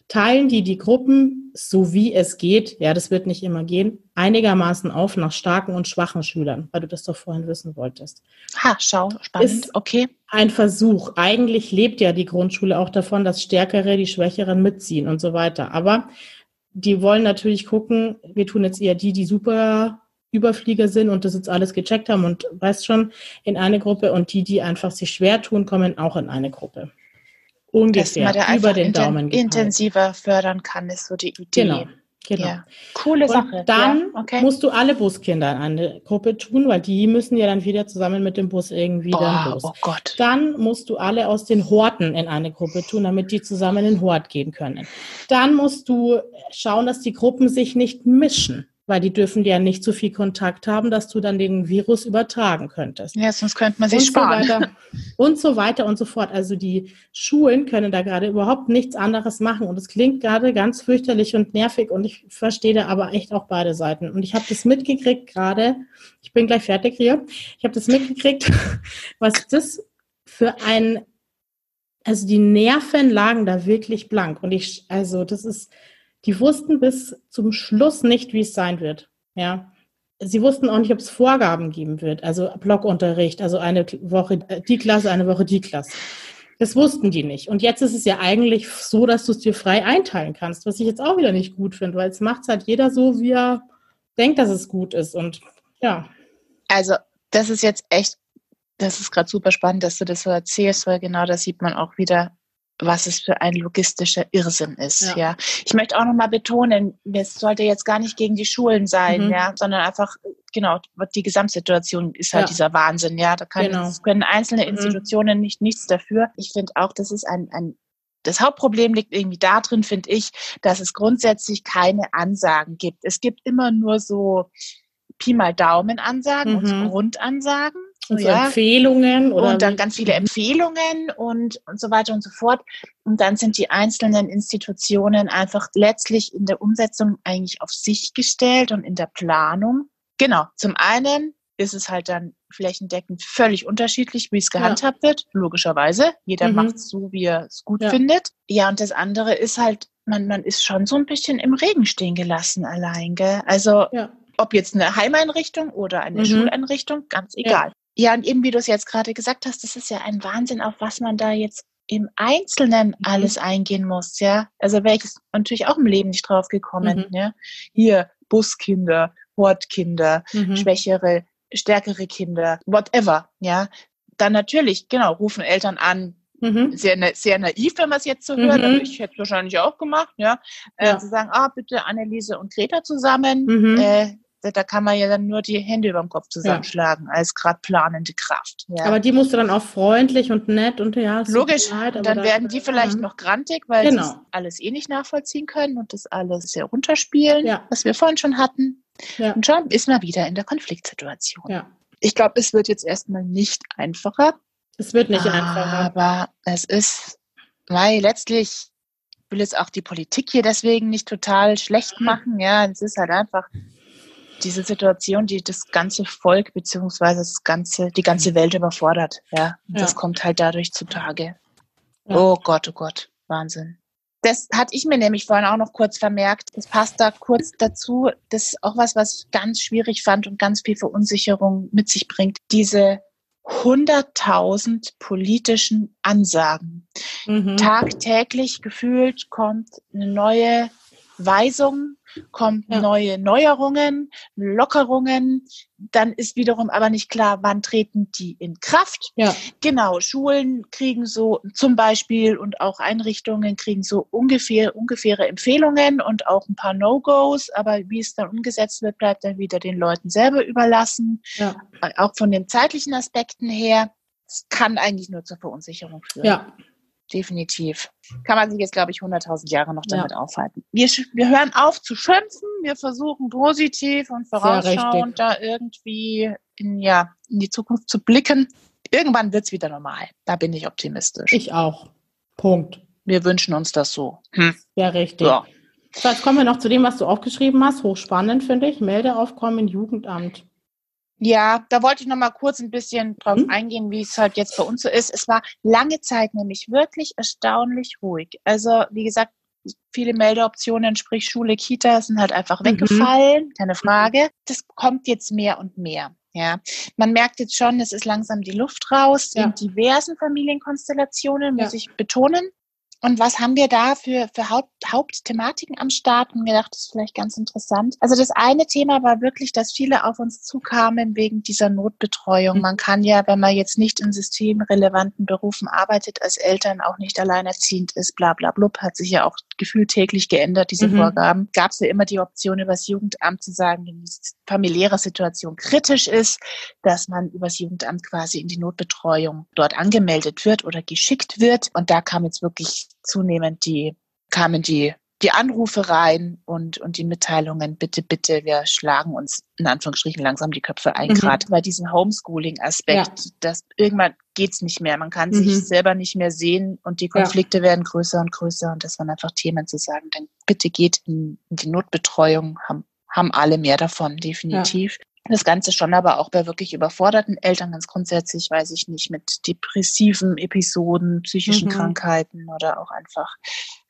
teilen die die Gruppen, so wie es geht, ja, das wird nicht immer gehen, einigermaßen auf nach starken und schwachen Schülern, weil du das doch vorhin wissen wolltest. Ha, schau, spannend, ist okay. Ein Versuch. Eigentlich lebt ja die Grundschule auch davon, dass Stärkere die Schwächeren mitziehen und so weiter. Aber die wollen natürlich gucken, wir tun jetzt eher die, die super Überflieger sind und das jetzt alles gecheckt haben und weißt schon, in eine Gruppe und die, die einfach sich schwer tun, kommen auch in eine Gruppe. Ungefähr da über den Daumen gepeilt. intensiver fördern kann, ist so die Idee. Genau. Genau. Ja. Coole Sache. Und dann ja, okay. musst du alle Buskinder in eine Gruppe tun, weil die müssen ja dann wieder zusammen mit dem Bus irgendwie Boah, dann los. Oh Gott. Dann musst du alle aus den Horten in eine Gruppe tun, damit die zusammen in den Hort gehen können. Dann musst du schauen, dass die Gruppen sich nicht mischen weil die dürfen ja nicht so viel Kontakt haben, dass du dann den Virus übertragen könntest. Ja, sonst könnte man sich und sparen. So weiter, und so weiter und so fort. Also die Schulen können da gerade überhaupt nichts anderes machen und es klingt gerade ganz fürchterlich und nervig und ich verstehe da aber echt auch beide Seiten. Und ich habe das mitgekriegt gerade, ich bin gleich fertig hier, ich habe das mitgekriegt, was das für ein, also die Nerven lagen da wirklich blank und ich, also das ist, die wussten bis zum Schluss nicht, wie es sein wird. Ja. Sie wussten auch nicht, ob es Vorgaben geben wird, also Blockunterricht, also eine Woche die Klasse, eine Woche die Klasse. Das wussten die nicht. Und jetzt ist es ja eigentlich so, dass du es dir frei einteilen kannst, was ich jetzt auch wieder nicht gut finde, weil es macht halt jeder so, wie er denkt, dass es gut ist. Und ja. Also, das ist jetzt echt, das ist gerade super spannend, dass du das so erzählst, weil genau das sieht man auch wieder, was es für ein logistischer Irrsinn ist. Ja. ja. Ich möchte auch nochmal betonen, es sollte jetzt gar nicht gegen die Schulen sein, mhm. ja, sondern einfach, genau, die Gesamtsituation ist halt ja. dieser Wahnsinn, ja. Da kann, genau. können einzelne mhm. Institutionen mhm. nicht nichts dafür. Ich finde auch, das ist ein, ein das Hauptproblem liegt irgendwie darin, finde ich, dass es grundsätzlich keine Ansagen gibt. Es gibt immer nur so Pi mal Daumen Ansagen mhm. und Grundansagen. Und so ja. Empfehlungen oder und dann ganz viele Empfehlungen und, und so weiter und so fort. Und dann sind die einzelnen Institutionen einfach letztlich in der Umsetzung eigentlich auf sich gestellt und in der Planung. Genau. Zum einen ist es halt dann flächendeckend völlig unterschiedlich, wie es gehandhabt ja. wird, logischerweise. Jeder mhm. macht es so, wie er es gut ja. findet. Ja, und das andere ist halt, man, man ist schon so ein bisschen im Regen stehen gelassen allein, gell? Also, ob jetzt eine Heimeinrichtung oder eine mhm. Schuleinrichtung, ganz egal. Ja, und eben wie du es jetzt gerade gesagt hast, das ist ja ein Wahnsinn, auf was man da jetzt im Einzelnen mhm. alles eingehen muss, ja. Also wäre ich natürlich auch im Leben nicht drauf gekommen, mhm. ja. Hier Buskinder, Hortkinder, mhm. schwächere, stärkere Kinder, whatever, ja. Dann natürlich, genau, rufen Eltern an, Mhm. Sehr, sehr naiv, wenn man es jetzt so hört, mhm. ich hätte es wahrscheinlich auch gemacht, ja. Äh, ja. Zu sagen, ah, bitte Anneliese und Greta zusammen, mhm. äh, da kann man ja dann nur die Hände über dem Kopf zusammenschlagen, ja. als gerade planende Kraft. Ja. Aber die musst du dann auch freundlich und nett und ja. Logisch, leid, dann werden die vielleicht noch grantig, weil genau. sie alles eh nicht nachvollziehen können und das alles sehr runterspielen, ja. was wir vorhin schon hatten. Und schon ist man wieder in der Konfliktsituation. Ich glaube, es wird jetzt erstmal nicht einfacher. Es wird nicht einfacher. Aber es ist, weil letztlich will jetzt auch die Politik hier deswegen nicht total schlecht machen. Ja, es ist halt einfach diese Situation, die das ganze Volk beziehungsweise das ganze, die ganze Welt überfordert. Ja, ja. das kommt halt dadurch zutage. Ja. Oh Gott, oh Gott, Wahnsinn. Das hatte ich mir nämlich vorhin auch noch kurz vermerkt. Das passt da kurz dazu. Das ist auch was, was ich ganz schwierig fand und ganz viel Verunsicherung mit sich bringt. Diese 100.000 politischen Ansagen. Mhm. Tagtäglich gefühlt kommt eine neue Weisung kommen ja. neue Neuerungen, Lockerungen. Dann ist wiederum aber nicht klar, wann treten die in Kraft. Ja. Genau, Schulen kriegen so zum Beispiel und auch Einrichtungen kriegen so ungefähr, ungefähre Empfehlungen und auch ein paar No-Gos. Aber wie es dann umgesetzt wird, bleibt dann wieder den Leuten selber überlassen. Ja. Auch von den zeitlichen Aspekten her. Es kann eigentlich nur zur Verunsicherung führen. Ja, definitiv. Kann man sich jetzt, glaube ich, 100.000 Jahre noch damit ja. aufhalten. Wir, wir hören auf zu schimpfen, wir versuchen positiv und vorausschauend da irgendwie in, ja, in die Zukunft zu blicken. Irgendwann wird es wieder normal. Da bin ich optimistisch. Ich auch. Punkt. Wir wünschen uns das so. Hm. Ja, richtig. Ja. So, jetzt kommen wir noch zu dem, was du aufgeschrieben hast. Hochspannend, finde ich. Meldeaufkommen Jugendamt. Ja, da wollte ich noch mal kurz ein bisschen drauf mhm. eingehen, wie es halt jetzt bei uns so ist. Es war lange Zeit nämlich wirklich erstaunlich ruhig. Also, wie gesagt, viele Meldeoptionen, sprich Schule, Kita, sind halt einfach mhm. weggefallen, keine Frage. Das kommt jetzt mehr und mehr. Ja, man merkt jetzt schon, es ist langsam die Luft raus in ja. diversen Familienkonstellationen, muss ja. ich betonen. Und was haben wir da für, für Haupt, Hauptthematiken am Start? Und gedacht, das ist vielleicht ganz interessant. Also das eine Thema war wirklich, dass viele auf uns zukamen wegen dieser Notbetreuung. Mhm. Man kann ja, wenn man jetzt nicht in systemrelevanten Berufen arbeitet, als Eltern auch nicht alleinerziehend ist, bla bla blub, hat sich ja auch gefühlt täglich geändert, diese mhm. Vorgaben. Gab es ja immer die Option, über das Jugendamt zu sagen, familiäre Situation kritisch ist, dass man übers Jugendamt quasi in die Notbetreuung dort angemeldet wird oder geschickt wird. Und da kam jetzt wirklich zunehmend die, kamen die, die Anrufe rein und, und die Mitteilungen, bitte, bitte, wir schlagen uns in Anführungsstrichen langsam die Köpfe ein, mhm. gerade bei diesem Homeschooling-Aspekt, ja. dass irgendwann geht's nicht mehr. Man kann mhm. sich selber nicht mehr sehen und die Konflikte ja. werden größer und größer und das waren einfach Themen zu sagen, dann bitte geht in, in die Notbetreuung, haben, haben alle mehr davon, definitiv. Ja. Das Ganze schon aber auch bei wirklich überforderten Eltern ganz grundsätzlich, weiß ich nicht, mit depressiven Episoden, psychischen mhm. Krankheiten oder auch einfach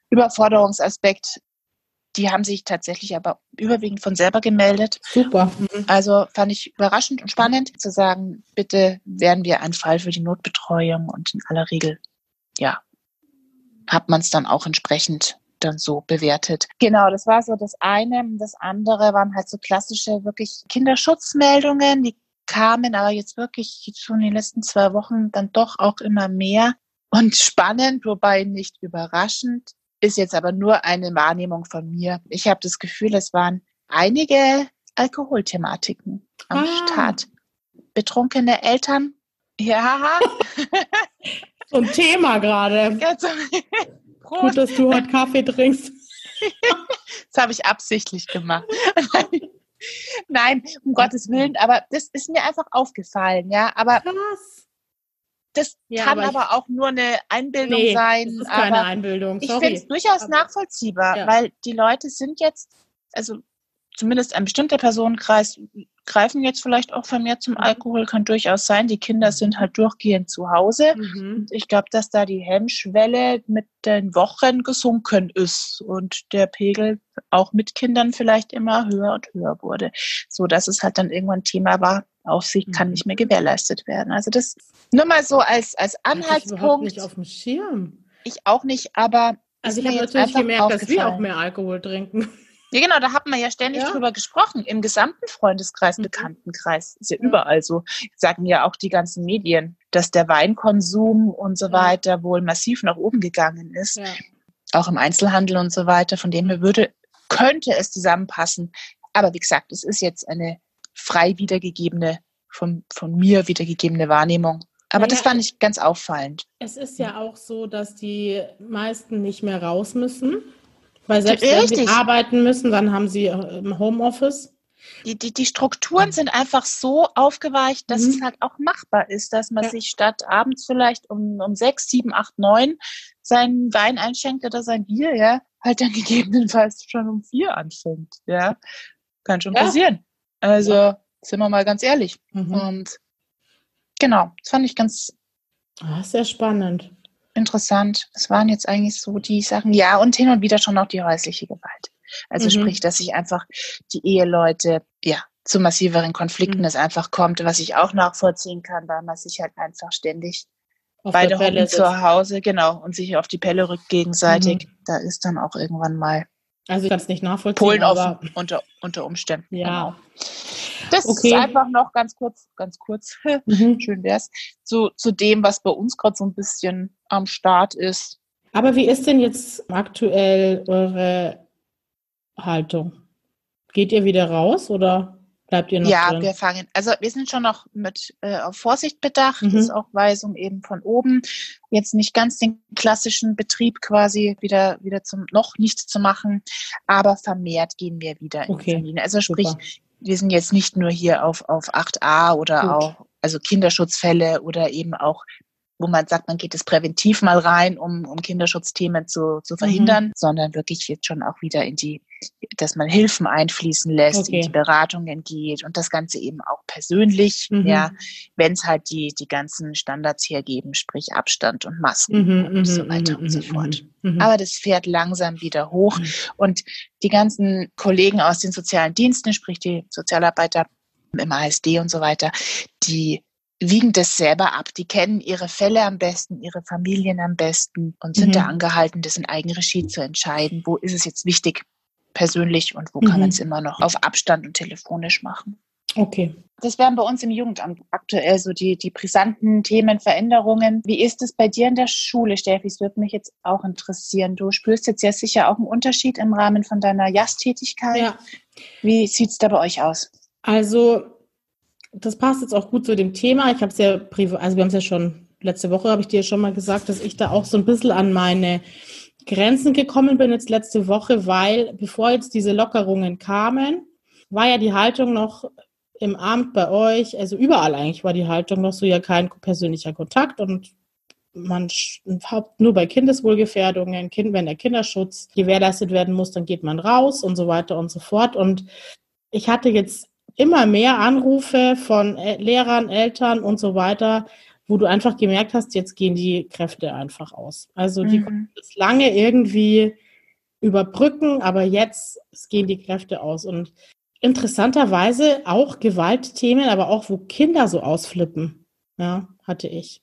Überforderungsaspekt. Die haben sich tatsächlich aber überwiegend von selber gemeldet. Super. Mhm. Also fand ich überraschend und spannend zu sagen, bitte werden wir ein Fall für die Notbetreuung und in aller Regel, ja, hat man es dann auch entsprechend dann so bewertet. Genau, das war so das eine. Das andere waren halt so klassische wirklich Kinderschutzmeldungen, die kamen aber jetzt wirklich schon in den letzten zwei Wochen dann doch auch immer mehr. Und spannend, wobei nicht überraschend, ist jetzt aber nur eine Wahrnehmung von mir. Ich habe das Gefühl, es waren einige Alkoholthematiken am ah. Start. Betrunkene Eltern. Ja. so ein Thema gerade. Prost. Gut, dass du heute Kaffee trinkst. das habe ich absichtlich gemacht. Nein, um Gottes Willen, aber das ist mir einfach aufgefallen, ja. Aber Krass. das ja, kann aber, aber, auch nur eine Einbildung nee, sein. Das ist keine Einbildung. Sorry. Ich finde es durchaus aber, nachvollziehbar, ja. weil die Leute sind jetzt, also zumindest ein bestimmter Personenkreis greifen jetzt vielleicht auch vermehrt zum mhm. Alkohol, kann durchaus sein. Die Kinder sind halt durchgehend zu Hause. Mhm. Ich glaube, dass da die Hemmschwelle mit den Wochen gesunken ist und der Pegel auch mit Kindern vielleicht immer höher und höher wurde, so dass es halt dann irgendwann Thema war. Aufsicht kann nicht mehr mhm. gewährleistet werden. Also das nur mal so als als Anhaltspunkt. Ich nicht auf dem Schirm. Ich auch nicht, aber also ich habe natürlich gemerkt, dass wir auch mehr Alkohol trinken. Ja, genau, da hat man ja ständig ja. drüber gesprochen. Im gesamten Freundeskreis, mhm. Bekanntenkreis. Ist ja, ja, überall so. Sagen ja auch die ganzen Medien, dass der Weinkonsum und so weiter wohl massiv nach oben gegangen ist. Auch im Einzelhandel und so weiter. Von dem her würde, könnte es zusammenpassen. Aber wie gesagt, es ist jetzt eine frei wiedergegebene, von, von mir wiedergegebene Wahrnehmung. Aber naja, das fand ich ganz auffallend. Es ist ja auch so, dass die meisten nicht mehr raus müssen. Weil selbst wenn sie arbeiten müssen, dann haben sie äh, im Homeoffice. Die, die, die Strukturen sind einfach so aufgeweicht, dass mhm. es halt auch machbar ist, dass man ja. sich statt abends vielleicht um, um sechs, sieben, acht, neun seinen Wein einschenkt oder sein Bier, ja, halt dann gegebenenfalls schon um vier anfängt, ja. Kann schon ja. passieren. Also, ja. sind wir mal ganz ehrlich. Mhm. Und genau, das fand ich ganz. Ah, sehr spannend interessant. Es waren jetzt eigentlich so die Sachen, ja, und hin und wieder schon auch die häusliche Gewalt. Also mhm. sprich, dass sich einfach die Eheleute, ja, zu massiveren Konflikten mhm. es einfach kommt, was ich auch nachvollziehen kann, weil man sich halt einfach ständig auf beide hocken zu Hause, genau, und sich auf die Pelle rückt gegenseitig. Mhm. Da ist dann auch irgendwann mal also ich kann es nicht nachvollziehen. Polen aber unter, unter Umständen. Ja. Genau. Das okay. ist einfach noch ganz kurz, ganz kurz, mhm. schön wär's, zu, zu dem, was bei uns gerade so ein bisschen am Start ist. Aber wie ist denn jetzt aktuell eure Haltung? Geht ihr wieder raus oder? Bleibt ihr noch ja, drin? wir fangen, also wir sind schon noch mit äh, auf Vorsicht bedacht, mhm. ist auch Weisung eben von oben. Jetzt nicht ganz den klassischen Betrieb quasi wieder wieder zum noch nicht zu machen, aber vermehrt gehen wir wieder okay. in Termine. Also sprich, Super. Wir sind jetzt nicht nur hier auf auf 8a oder Gut. auch also Kinderschutzfälle oder eben auch wo man sagt, man geht es präventiv mal rein, um, um Kinderschutzthemen zu, zu verhindern, mhm. sondern wirklich jetzt schon auch wieder in die, dass man Hilfen einfließen lässt, okay. in die Beratungen geht und das Ganze eben auch persönlich, mhm. ja, wenn es halt die, die ganzen Standards hergeben, sprich Abstand und Masken mhm, und so mhm, weiter und so mhm, fort. Mhm, Aber das fährt langsam wieder hoch und die ganzen Kollegen aus den sozialen Diensten, sprich die Sozialarbeiter im ASD und so weiter, die wiegen das selber ab. Die kennen ihre Fälle am besten, ihre Familien am besten und sind mhm. da angehalten, das in Eigenregie zu entscheiden. Wo ist es jetzt wichtig persönlich und wo mhm. kann man es immer noch auf Abstand und telefonisch machen. Okay. Das wären bei uns im Jugendamt aktuell so die, die brisanten Themen, Veränderungen. Wie ist es bei dir in der Schule, Steffi? Es würde mich jetzt auch interessieren. Du spürst jetzt ja sicher auch einen Unterschied im Rahmen von deiner JAS-Tätigkeit. Ja. Wie sieht es da bei euch aus? Also das passt jetzt auch gut zu dem Thema. Ich habe es ja privat, also wir haben es ja schon, letzte Woche habe ich dir schon mal gesagt, dass ich da auch so ein bisschen an meine Grenzen gekommen bin jetzt letzte Woche, weil bevor jetzt diese Lockerungen kamen, war ja die Haltung noch im Amt bei euch, also überall eigentlich war die Haltung noch so ja kein persönlicher Kontakt und man nur bei Kindeswohlgefährdungen, kind, wenn der Kinderschutz gewährleistet werden muss, dann geht man raus und so weiter und so fort. Und ich hatte jetzt immer mehr Anrufe von Lehrern, Eltern und so weiter, wo du einfach gemerkt hast, jetzt gehen die Kräfte einfach aus. Also die mhm. konnten das lange irgendwie überbrücken, aber jetzt gehen die Kräfte aus. Und interessanterweise auch Gewaltthemen, aber auch wo Kinder so ausflippen, ja, hatte ich.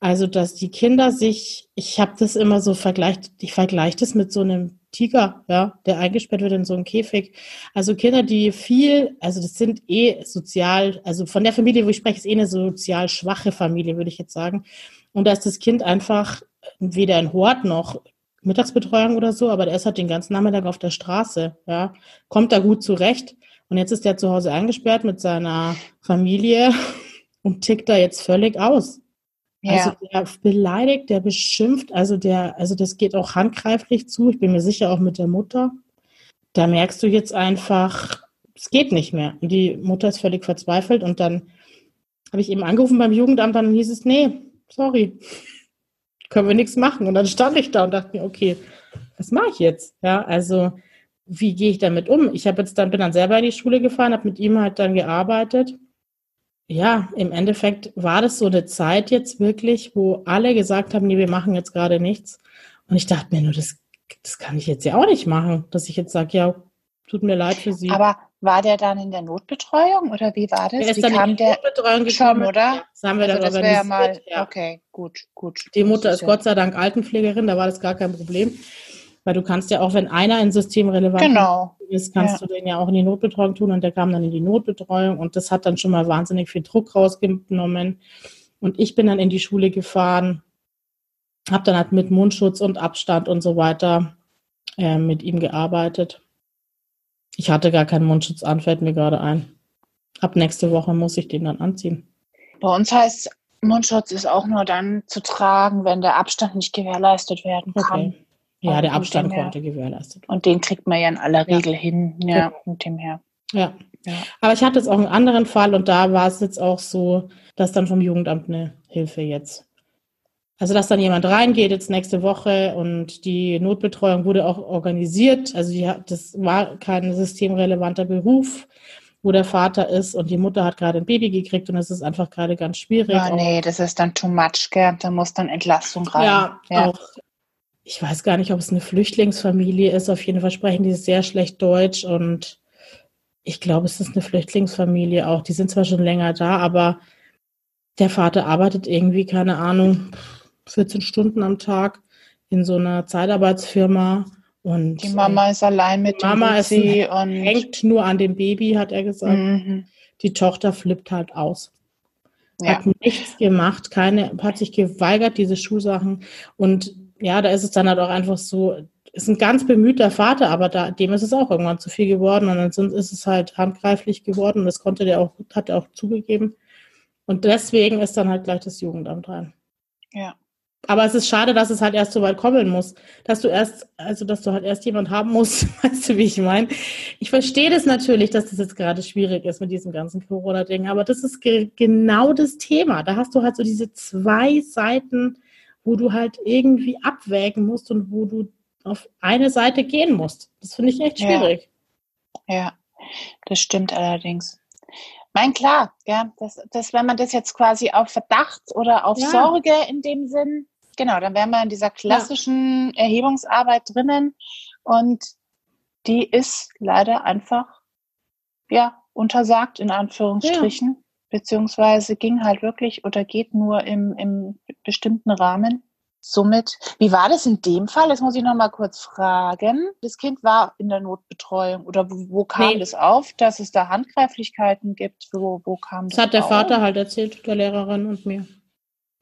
Also, dass die Kinder sich, ich habe das immer so vergleicht, ich vergleiche das mit so einem Tiger, ja, der eingesperrt wird in so einen Käfig. Also Kinder, die viel, also das sind eh sozial, also von der Familie, wo ich spreche, ist eh eine sozial schwache Familie, würde ich jetzt sagen. Und da ist das Kind einfach weder ein Hort noch Mittagsbetreuung oder so, aber der ist halt den ganzen Nachmittag auf der Straße, ja, kommt da gut zurecht. Und jetzt ist der zu Hause eingesperrt mit seiner Familie und tickt da jetzt völlig aus. Ja. Also der beleidigt, der beschimpft, also der, also das geht auch handgreiflich zu. Ich bin mir sicher auch mit der Mutter. Da merkst du jetzt einfach, es geht nicht mehr. Und die Mutter ist völlig verzweifelt und dann habe ich eben angerufen beim Jugendamt, dann hieß es, nee, sorry, können wir nichts machen. Und dann stand ich da und dachte mir, okay, was mache ich jetzt? Ja, also wie gehe ich damit um? Ich habe jetzt dann, bin dann selber in die Schule gefahren, habe mit ihm halt dann gearbeitet ja, im Endeffekt war das so eine Zeit jetzt wirklich, wo alle gesagt haben, nee, wir machen jetzt gerade nichts. Und ich dachte mir nur, das, das kann ich jetzt ja auch nicht machen, dass ich jetzt sage, ja, tut mir leid für Sie. Aber war der dann in der Notbetreuung oder wie war das? Der ist wie dann kam in die Notbetreuung gekommen, schon, oder? Das haben wir also dann das mal, ja. Okay, gut, gut. Die Mutter ist Gott sei Dank Altenpflegerin, da war das gar kein Problem. Weil du kannst ja auch, wenn einer ein System relevant genau. ist, kannst ja. du den ja auch in die Notbetreuung tun und der kam dann in die Notbetreuung und das hat dann schon mal wahnsinnig viel Druck rausgenommen. Und ich bin dann in die Schule gefahren, habe dann halt mit Mundschutz und Abstand und so weiter äh, mit ihm gearbeitet. Ich hatte gar keinen Mundschutz an, fällt mir gerade ein. Ab nächste Woche muss ich den dann anziehen. Bei uns heißt Mundschutz ist auch nur dann zu tragen, wenn der Abstand nicht gewährleistet werden kann. Okay. Ja, der Abstand konnte gewährleistet Und den kriegt man ja in aller Regel ja. hin, ja, mit dem her. Ja. ja. Aber ich hatte jetzt auch einen anderen Fall und da war es jetzt auch so, dass dann vom Jugendamt eine Hilfe jetzt. Also, dass dann jemand reingeht jetzt nächste Woche und die Notbetreuung wurde auch organisiert. Also, die, das war kein systemrelevanter Beruf, wo der Vater ist und die Mutter hat gerade ein Baby gekriegt und es ist einfach gerade ganz schwierig. Ja, nee, das ist dann too much, gell? Da muss dann Entlastung rein. Ja, ja. auch ich weiß gar nicht, ob es eine Flüchtlingsfamilie ist. Auf jeden Fall sprechen die sehr schlecht Deutsch und ich glaube, es ist eine Flüchtlingsfamilie auch. Die sind zwar schon länger da, aber der Vater arbeitet irgendwie, keine Ahnung, 14 Stunden am Tag in so einer Zeitarbeitsfirma. Und die Mama ist allein mit dem Mama ist, und hängt nur an dem Baby, hat er gesagt. Mhm. Die Tochter flippt halt aus. Ja. Hat nichts gemacht, keine, hat sich geweigert, diese Schulsachen. Und ja, da ist es dann halt auch einfach so, ist ein ganz bemühter Vater, aber da, dem ist es auch irgendwann zu viel geworden und dann ist es halt handgreiflich geworden und das konnte der auch, hat er auch zugegeben. Und deswegen ist dann halt gleich das Jugendamt rein. Ja. Aber es ist schade, dass es halt erst so weit kommen muss. Dass du erst, also dass du halt erst jemand haben musst, weißt du, wie ich meine? Ich verstehe das natürlich, dass das jetzt gerade schwierig ist mit diesem ganzen Corona-Ding, aber das ist ge genau das Thema. Da hast du halt so diese zwei Seiten, wo du halt irgendwie abwägen musst und wo du auf eine Seite gehen musst. Das finde ich echt schwierig. Ja. ja, das stimmt allerdings. Mein klar, ja, das, das, wenn man das jetzt quasi auf Verdacht oder auf ja. Sorge in dem Sinn, genau, dann wären wir in dieser klassischen ja. Erhebungsarbeit drinnen und die ist leider einfach, ja, untersagt in Anführungsstrichen. Beziehungsweise ging halt wirklich oder geht nur im, im bestimmten Rahmen. Somit, wie war das in dem Fall? Das muss ich noch mal kurz fragen. Das Kind war in der Notbetreuung oder wo, wo kam nee. das auf, dass es da Handgreiflichkeiten gibt? Wo, wo kam das? Das hat der auf? Vater halt erzählt, der Lehrerin und mir.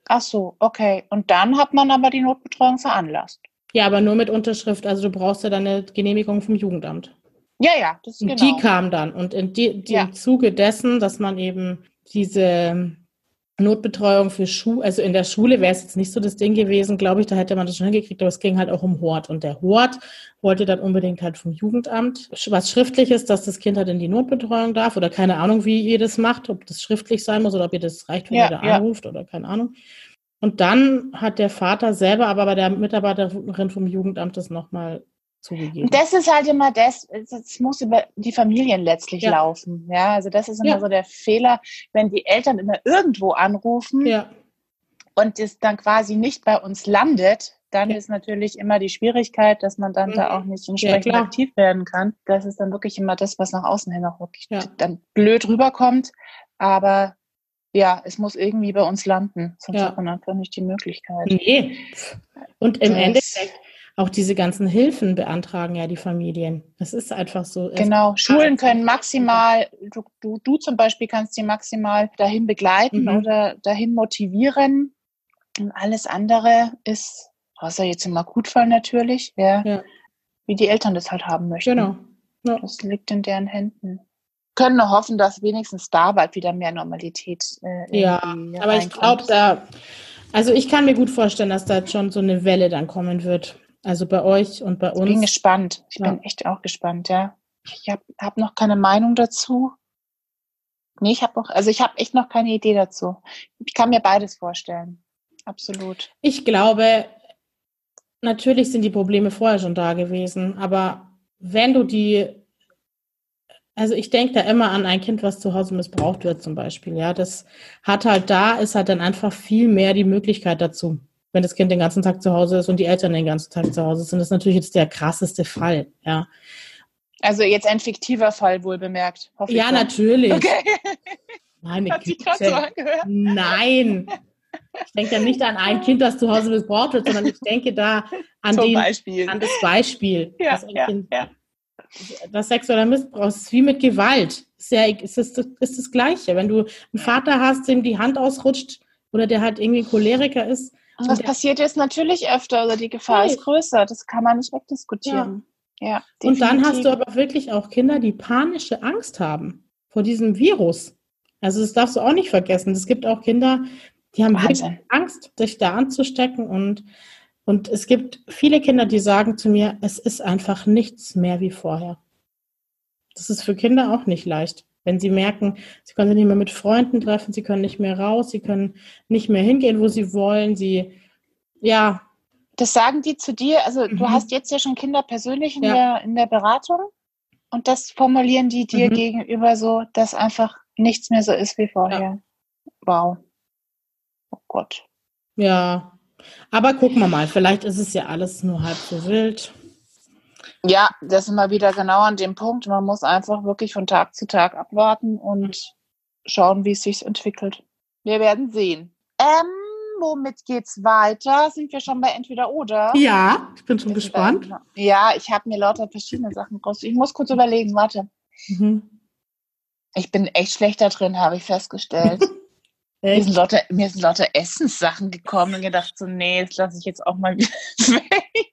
Ach so, okay. Und dann hat man aber die Notbetreuung veranlasst. Ja, aber nur mit Unterschrift. Also du brauchst ja dann eine Genehmigung vom Jugendamt. Ja, ja, das ist und genau. Die kam dann. Und in die, die ja. im Zuge dessen, dass man eben diese Notbetreuung für Schuhe, also in der Schule wäre es jetzt nicht so das Ding gewesen, glaube ich, da hätte man das schon hingekriegt, aber es ging halt auch um Hort. Und der Hort wollte dann unbedingt halt vom Jugendamt was Schriftliches, dass das Kind halt in die Notbetreuung darf oder keine Ahnung, wie ihr das macht, ob das schriftlich sein muss oder ob ihr das reicht, wenn ja, ihr da ja. anruft oder keine Ahnung. Und dann hat der Vater selber aber bei der Mitarbeiterin vom Jugendamt das nochmal zugegeben. Das ist halt immer das, es muss über die Familien letztlich ja. laufen. Ja, also das ist immer ja. so der Fehler, wenn die Eltern immer irgendwo anrufen ja. und es dann quasi nicht bei uns landet, dann ist natürlich immer die Schwierigkeit, dass man dann mhm. da auch nicht entsprechend aktiv werden kann. Das ist dann wirklich immer das, was nach außen hin auch wirklich dann blöd rüberkommt. Aber ja, es muss irgendwie bei uns landen, sonst hat man einfach nicht die Möglichkeit. Nee. Und im das, Endeffekt auch diese ganzen Hilfen beantragen ja die Familien. Das ist einfach so. Genau, Schulen können maximal, du, du, du zum Beispiel kannst sie maximal dahin begleiten mhm. oder dahin motivieren. Und alles andere ist, außer jetzt im Akutfall natürlich, ja, ja. wie die Eltern das halt haben möchten. Genau. Ja. Das liegt in deren Händen können nur hoffen, dass wenigstens da bald wieder mehr Normalität äh, Ja, aber ich glaube da, also ich kann mir gut vorstellen, dass da schon so eine Welle dann kommen wird. Also bei euch und bei uns. Ich bin gespannt. Ich ja. bin echt auch gespannt, ja. Ich habe hab noch keine Meinung dazu. Nee, ich habe noch, also ich habe echt noch keine Idee dazu. Ich kann mir beides vorstellen. Absolut. Ich glaube, natürlich sind die Probleme vorher schon da gewesen, aber wenn du die, also ich denke da immer an ein Kind, was zu Hause missbraucht wird zum Beispiel, ja, das hat halt da, ist halt dann einfach viel mehr die Möglichkeit dazu wenn das Kind den ganzen Tag zu Hause ist und die Eltern den ganzen Tag zu Hause sind. Das ist natürlich jetzt der krasseste Fall, ja. Also jetzt ein fiktiver Fall wohl bemerkt. ja, mal. natürlich. Okay. Meine Hat Güte. So Nein. Ich denke ja nicht an ein Kind, das zu Hause missbraucht wird, sondern ich denke da an, den, Beispiel. an das Beispiel. Ja, das, ja, kind, ja. das sexueller Missbrauch ist wie mit Gewalt. Ist, ja, ist, ist, ist das Gleiche. Wenn du einen Vater hast, dem die Hand ausrutscht oder der halt irgendwie Choleriker ist, und das passiert jetzt natürlich öfter, also die Gefahr ist größer. Das kann man nicht wegdiskutieren. Ja. ja und dann hast du aber wirklich auch Kinder, die panische Angst haben vor diesem Virus. Also das darfst du auch nicht vergessen. Es gibt auch Kinder, die haben Angst, sich da anzustecken und und es gibt viele Kinder, die sagen zu mir, es ist einfach nichts mehr wie vorher. Das ist für Kinder auch nicht leicht. Wenn sie merken, sie können sich nicht mehr mit Freunden treffen, sie können nicht mehr raus, sie können nicht mehr hingehen, wo sie wollen, sie, ja. Das sagen die zu dir, also mhm. du hast jetzt ja schon Kinder persönlich in, ja. der, in der Beratung und das formulieren die dir mhm. gegenüber so, dass einfach nichts mehr so ist wie vorher. Ja. Wow. Oh Gott. Ja, aber gucken wir mal, vielleicht ist es ja alles nur halb so wild. Ja, das ist immer wieder genau an dem Punkt. Man muss einfach wirklich von Tag zu Tag abwarten und schauen, wie es sich entwickelt. Wir werden sehen. Ähm, womit geht's weiter? Sind wir schon bei entweder oder? Ja, ich bin schon gespannt. ja, ich habe mir lauter verschiedene Sachen raus. Ich muss kurz überlegen, warte. Mhm. Ich bin echt schlecht da drin, habe ich festgestellt. mir, sind lauter, mir sind lauter Essenssachen gekommen und gedacht so, nee, das lasse ich jetzt auch mal wieder weg.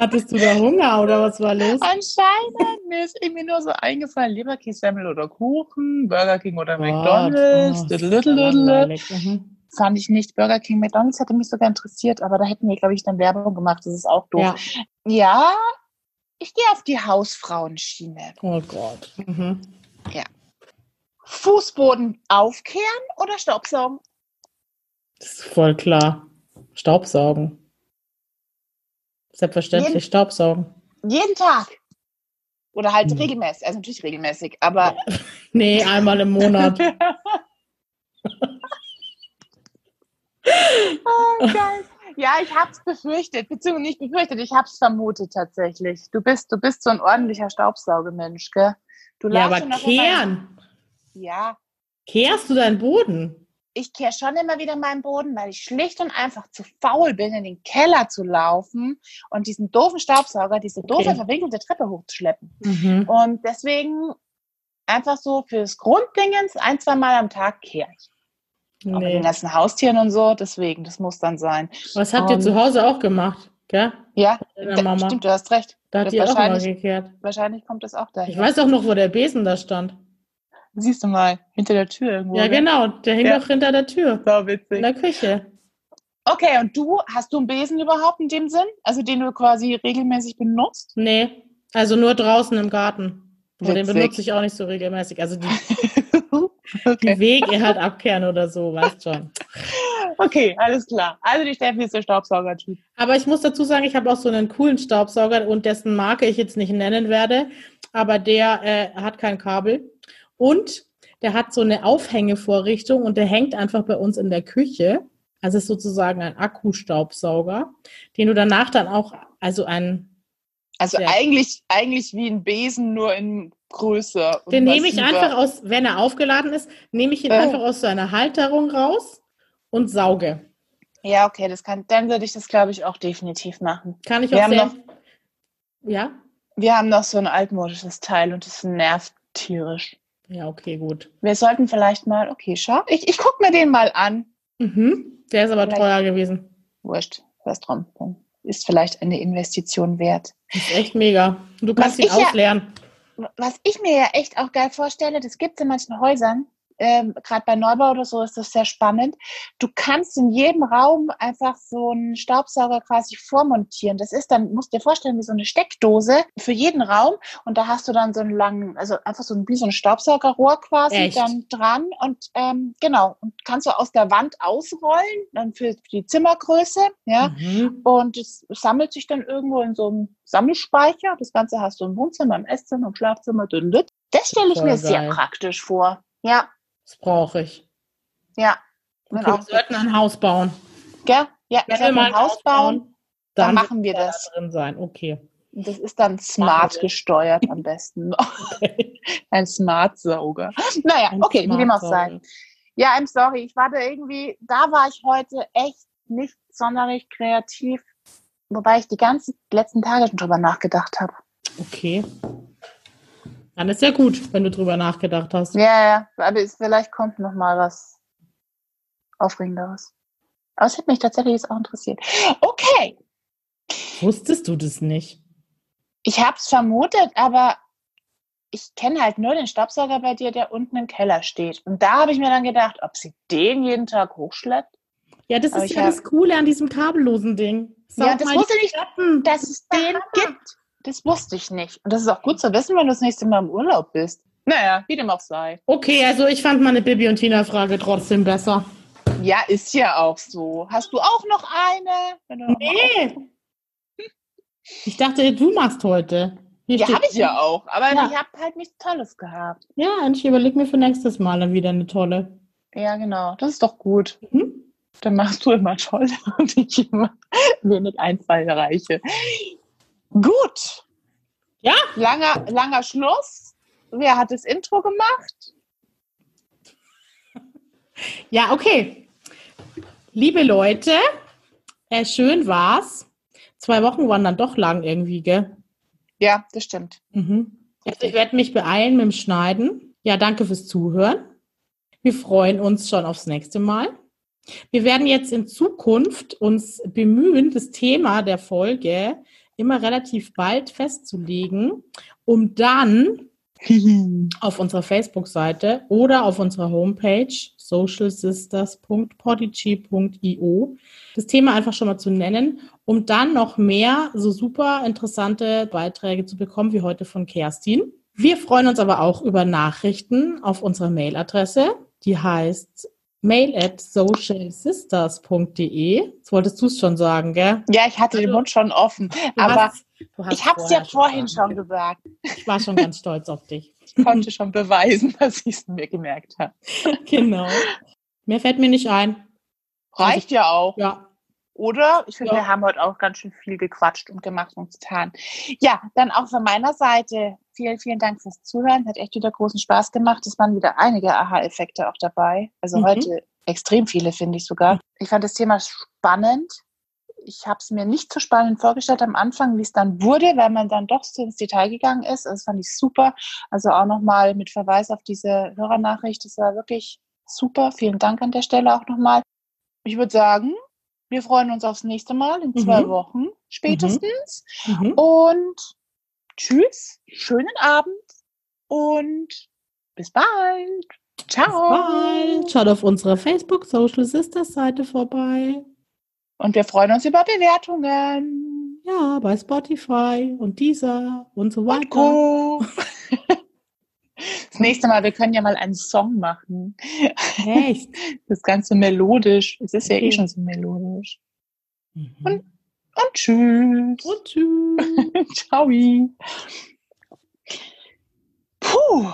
Hattest du da Hunger oder was war los? Anscheinend. Mir ist irgendwie nur so eingefallen, Leberkässemmel oder Kuchen, Burger King oder McDonalds. Oh, little, little, little. Mhm. fand ich nicht. Burger King, McDonalds hätte mich sogar interessiert, aber da hätten wir, glaube ich, dann Werbung gemacht. Das ist auch doof. Ja, ja ich gehe auf die Hausfrauenschiene. Oh Gott. Mhm. Ja. Fußboden aufkehren oder Staubsaugen? Das ist voll klar. Staubsaugen. Selbstverständlich jeden, Staubsaugen. Jeden Tag. Oder halt hm. regelmäßig. Also natürlich regelmäßig, aber. nee, einmal im Monat. oh, geil. Ja, ich hab's befürchtet, beziehungsweise nicht befürchtet, ich hab's vermutet tatsächlich. Du bist, du bist so ein ordentlicher Staubsaugemensch, gell? Du ja, aber kehren. Ja. Kehrst du deinen Boden? Ich kehre schon immer wieder meinen Boden, weil ich schlicht und einfach zu faul bin, in den Keller zu laufen und diesen doofen Staubsauger, diese doofe, okay. verwinkelte Treppe hochzuschleppen. Mhm. Und deswegen einfach so fürs Grunddingens ein, zwei Mal am Tag kehre ich. Nee. Auch mit den ganzen Haustieren und so, deswegen, das muss dann sein. Was habt ihr um, zu Hause auch gemacht, gell? Ja, da, stimmt, du hast recht. Da hat die auch mal gekehrt. Wahrscheinlich kommt das auch daher. Ich weiß auch noch, wo der Besen da stand. Siehst du mal, hinter der Tür irgendwo. Ja, ne? genau, der hängt ja. doch hinter der Tür. So witzig. In der Küche. Okay, und du, hast du einen Besen überhaupt in dem Sinn? Also den du quasi regelmäßig benutzt? Nee, also nur draußen im Garten. Aber den benutze ich auch nicht so regelmäßig. Also die, okay. die Wege halt abkehren oder so, weißt schon. Okay, alles klar. Also die Steffi ist der Staubsauger-Typ. Aber ich muss dazu sagen, ich habe auch so einen coolen Staubsauger und dessen Marke ich jetzt nicht nennen werde, aber der äh, hat kein Kabel. Und der hat so eine Aufhängevorrichtung und der hängt einfach bei uns in der Küche. Also ist sozusagen ein Akkustaubsauger, den du danach dann auch, also ein. Also eigentlich, eigentlich wie ein Besen, nur in größer. Den nehme ich einfach aus, wenn er aufgeladen ist, nehme ich ihn äh. einfach aus seiner Halterung raus und sauge. Ja, okay, das kann, dann würde ich das, glaube ich, auch definitiv machen. Kann ich auch wir sehr, noch, Ja? Wir haben noch so ein altmodisches Teil und das nervt tierisch. Ja, okay, gut. Wir sollten vielleicht mal, okay, schau, ich, ich gucke mir den mal an. Mhm. Der ist aber vielleicht, teuer gewesen. Wurscht, was drum. Dann ist vielleicht eine Investition wert. Ist echt mega. Du kannst was ihn ausleeren. Ja, was ich mir ja echt auch geil vorstelle, das gibt es in manchen Häusern, ähm, gerade bei Neubau oder so ist das sehr spannend. Du kannst in jedem Raum einfach so einen Staubsauger quasi vormontieren. Das ist dann, musst dir vorstellen, wie so eine Steckdose für jeden Raum. Und da hast du dann so einen langen, also einfach so ein, wie so ein Staubsaugerrohr quasi Echt? dann dran. Und ähm, genau, und kannst du aus der Wand ausrollen, dann für die Zimmergröße. Ja. Mhm. Und es sammelt sich dann irgendwo in so einem Sammelspeicher. Das Ganze hast du im Wohnzimmer, im Esszimmer, im Schlafzimmer. Das stelle ich mir geil. sehr praktisch vor. Ja, das brauche ich. Ja. Okay, wir sollten ein Haus bauen. Gell? Ja, wenn wir mal ein Haus bauen, dann, dann machen wir das. Da drin sein. Okay. Das ist dann smart gesteuert am besten. Okay. Ein Smart-Sauger. Naja, ein okay, wie dem auch sei. Ja, I'm sorry. Ich war da irgendwie, da war ich heute echt nicht sonderlich kreativ, wobei ich die ganzen letzten Tage schon drüber nachgedacht habe. Okay. Dann ist ja gut, wenn du drüber nachgedacht hast. Ja, ja, aber es, vielleicht kommt noch mal was Aufregenderes. Aber es hat mich tatsächlich jetzt auch interessiert. Okay. Wusstest du das nicht? Ich habe es vermutet, aber ich kenne halt nur den Staubsauger bei dir, der unten im Keller steht. Und da habe ich mir dann gedacht, ob sie den jeden Tag hochschleppt. Ja, das aber ist ja hab... das Coole an diesem kabellosen Ding. Saug ja, das wusste ich nicht, dass es den gibt. Das wusste ich nicht. Und das ist auch gut zu wissen, wenn du das nächste Mal im Urlaub bist. Naja, wie dem auch sei. Okay, also ich fand meine Bibi und Tina-Frage trotzdem besser. Ja, ist ja auch so. Hast du auch noch eine? nee. Ich dachte, du machst heute. Hier ja, habe ich ja auch. Aber ja. ich habe halt nichts Tolles gehabt. Ja, und ich überlege mir für nächstes Mal dann wieder eine tolle. Ja, genau. Das ist doch gut. Mhm. Dann machst du immer toll und ich immer wenig einfallreiche. Gut. Ja? Langer, langer Schluss. Wer hat das Intro gemacht? Ja, okay. Liebe Leute, äh, schön war's. Zwei Wochen waren dann doch lang irgendwie, gell? Ja, das stimmt. Mhm. Also ich werde mich beeilen mit dem Schneiden. Ja, danke fürs Zuhören. Wir freuen uns schon aufs nächste Mal. Wir werden jetzt in Zukunft uns bemühen, das Thema der Folge immer relativ bald festzulegen, um dann auf unserer Facebook-Seite oder auf unserer Homepage socialsisters.podigy.io. Das Thema einfach schon mal zu nennen, um dann noch mehr so super interessante Beiträge zu bekommen, wie heute von Kerstin. Wir freuen uns aber auch über Nachrichten auf unserer Mailadresse. Die heißt mail at socialsisters.de. Jetzt wolltest du es schon sagen, gell? Ja, ich hatte also, den Mund schon offen. Aber hast, ich habe es ja vorhin schon gesagt. Ich war schon ganz stolz auf dich. Ich konnte schon beweisen, dass ich es mir gemerkt habe. Genau. Mehr fällt mir nicht ein. Reicht also, ja auch. Ja. Oder? Ich finde, ja. wir haben heute auch ganz schön viel gequatscht und gemacht und getan. Ja, dann auch von meiner Seite vielen, vielen Dank fürs Zuhören. Hat echt wieder großen Spaß gemacht. Es waren wieder einige Aha-Effekte auch dabei. Also mhm. heute extrem viele, finde ich sogar. Ich fand das Thema spannend. Ich habe es mir nicht so spannend vorgestellt am Anfang, wie es dann wurde, weil man dann doch so ins Detail gegangen ist. Das fand ich super. Also auch nochmal mit Verweis auf diese Hörernachricht. Das war wirklich super. Vielen Dank an der Stelle auch nochmal. Ich würde sagen, wir freuen uns aufs nächste Mal in zwei mhm. Wochen spätestens. Mhm. mhm. Und tschüss, schönen Abend und bis bald. Ciao. Bis bald. Schaut auf unserer Facebook Social Sisters Seite vorbei. Und wir freuen uns über Bewertungen. Ja, bei Spotify und dieser und so weiter. Und Das nächste Mal, wir können ja mal einen Song machen. Echt? Das Ganze melodisch. Es ist okay. ja eh schon so melodisch. Mhm. Und, und tschüss. Und tschüss. Ciao. Puh.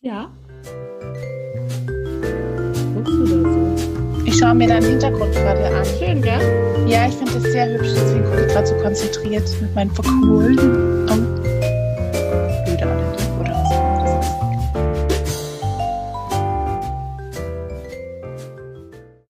Ja. Ich schaue mir deinen Hintergrund gerade an. Schön, gell? Ja, ich finde das sehr hübsch, deswegen gucke ich gerade so konzentriert mit meinen verkohlten Augen.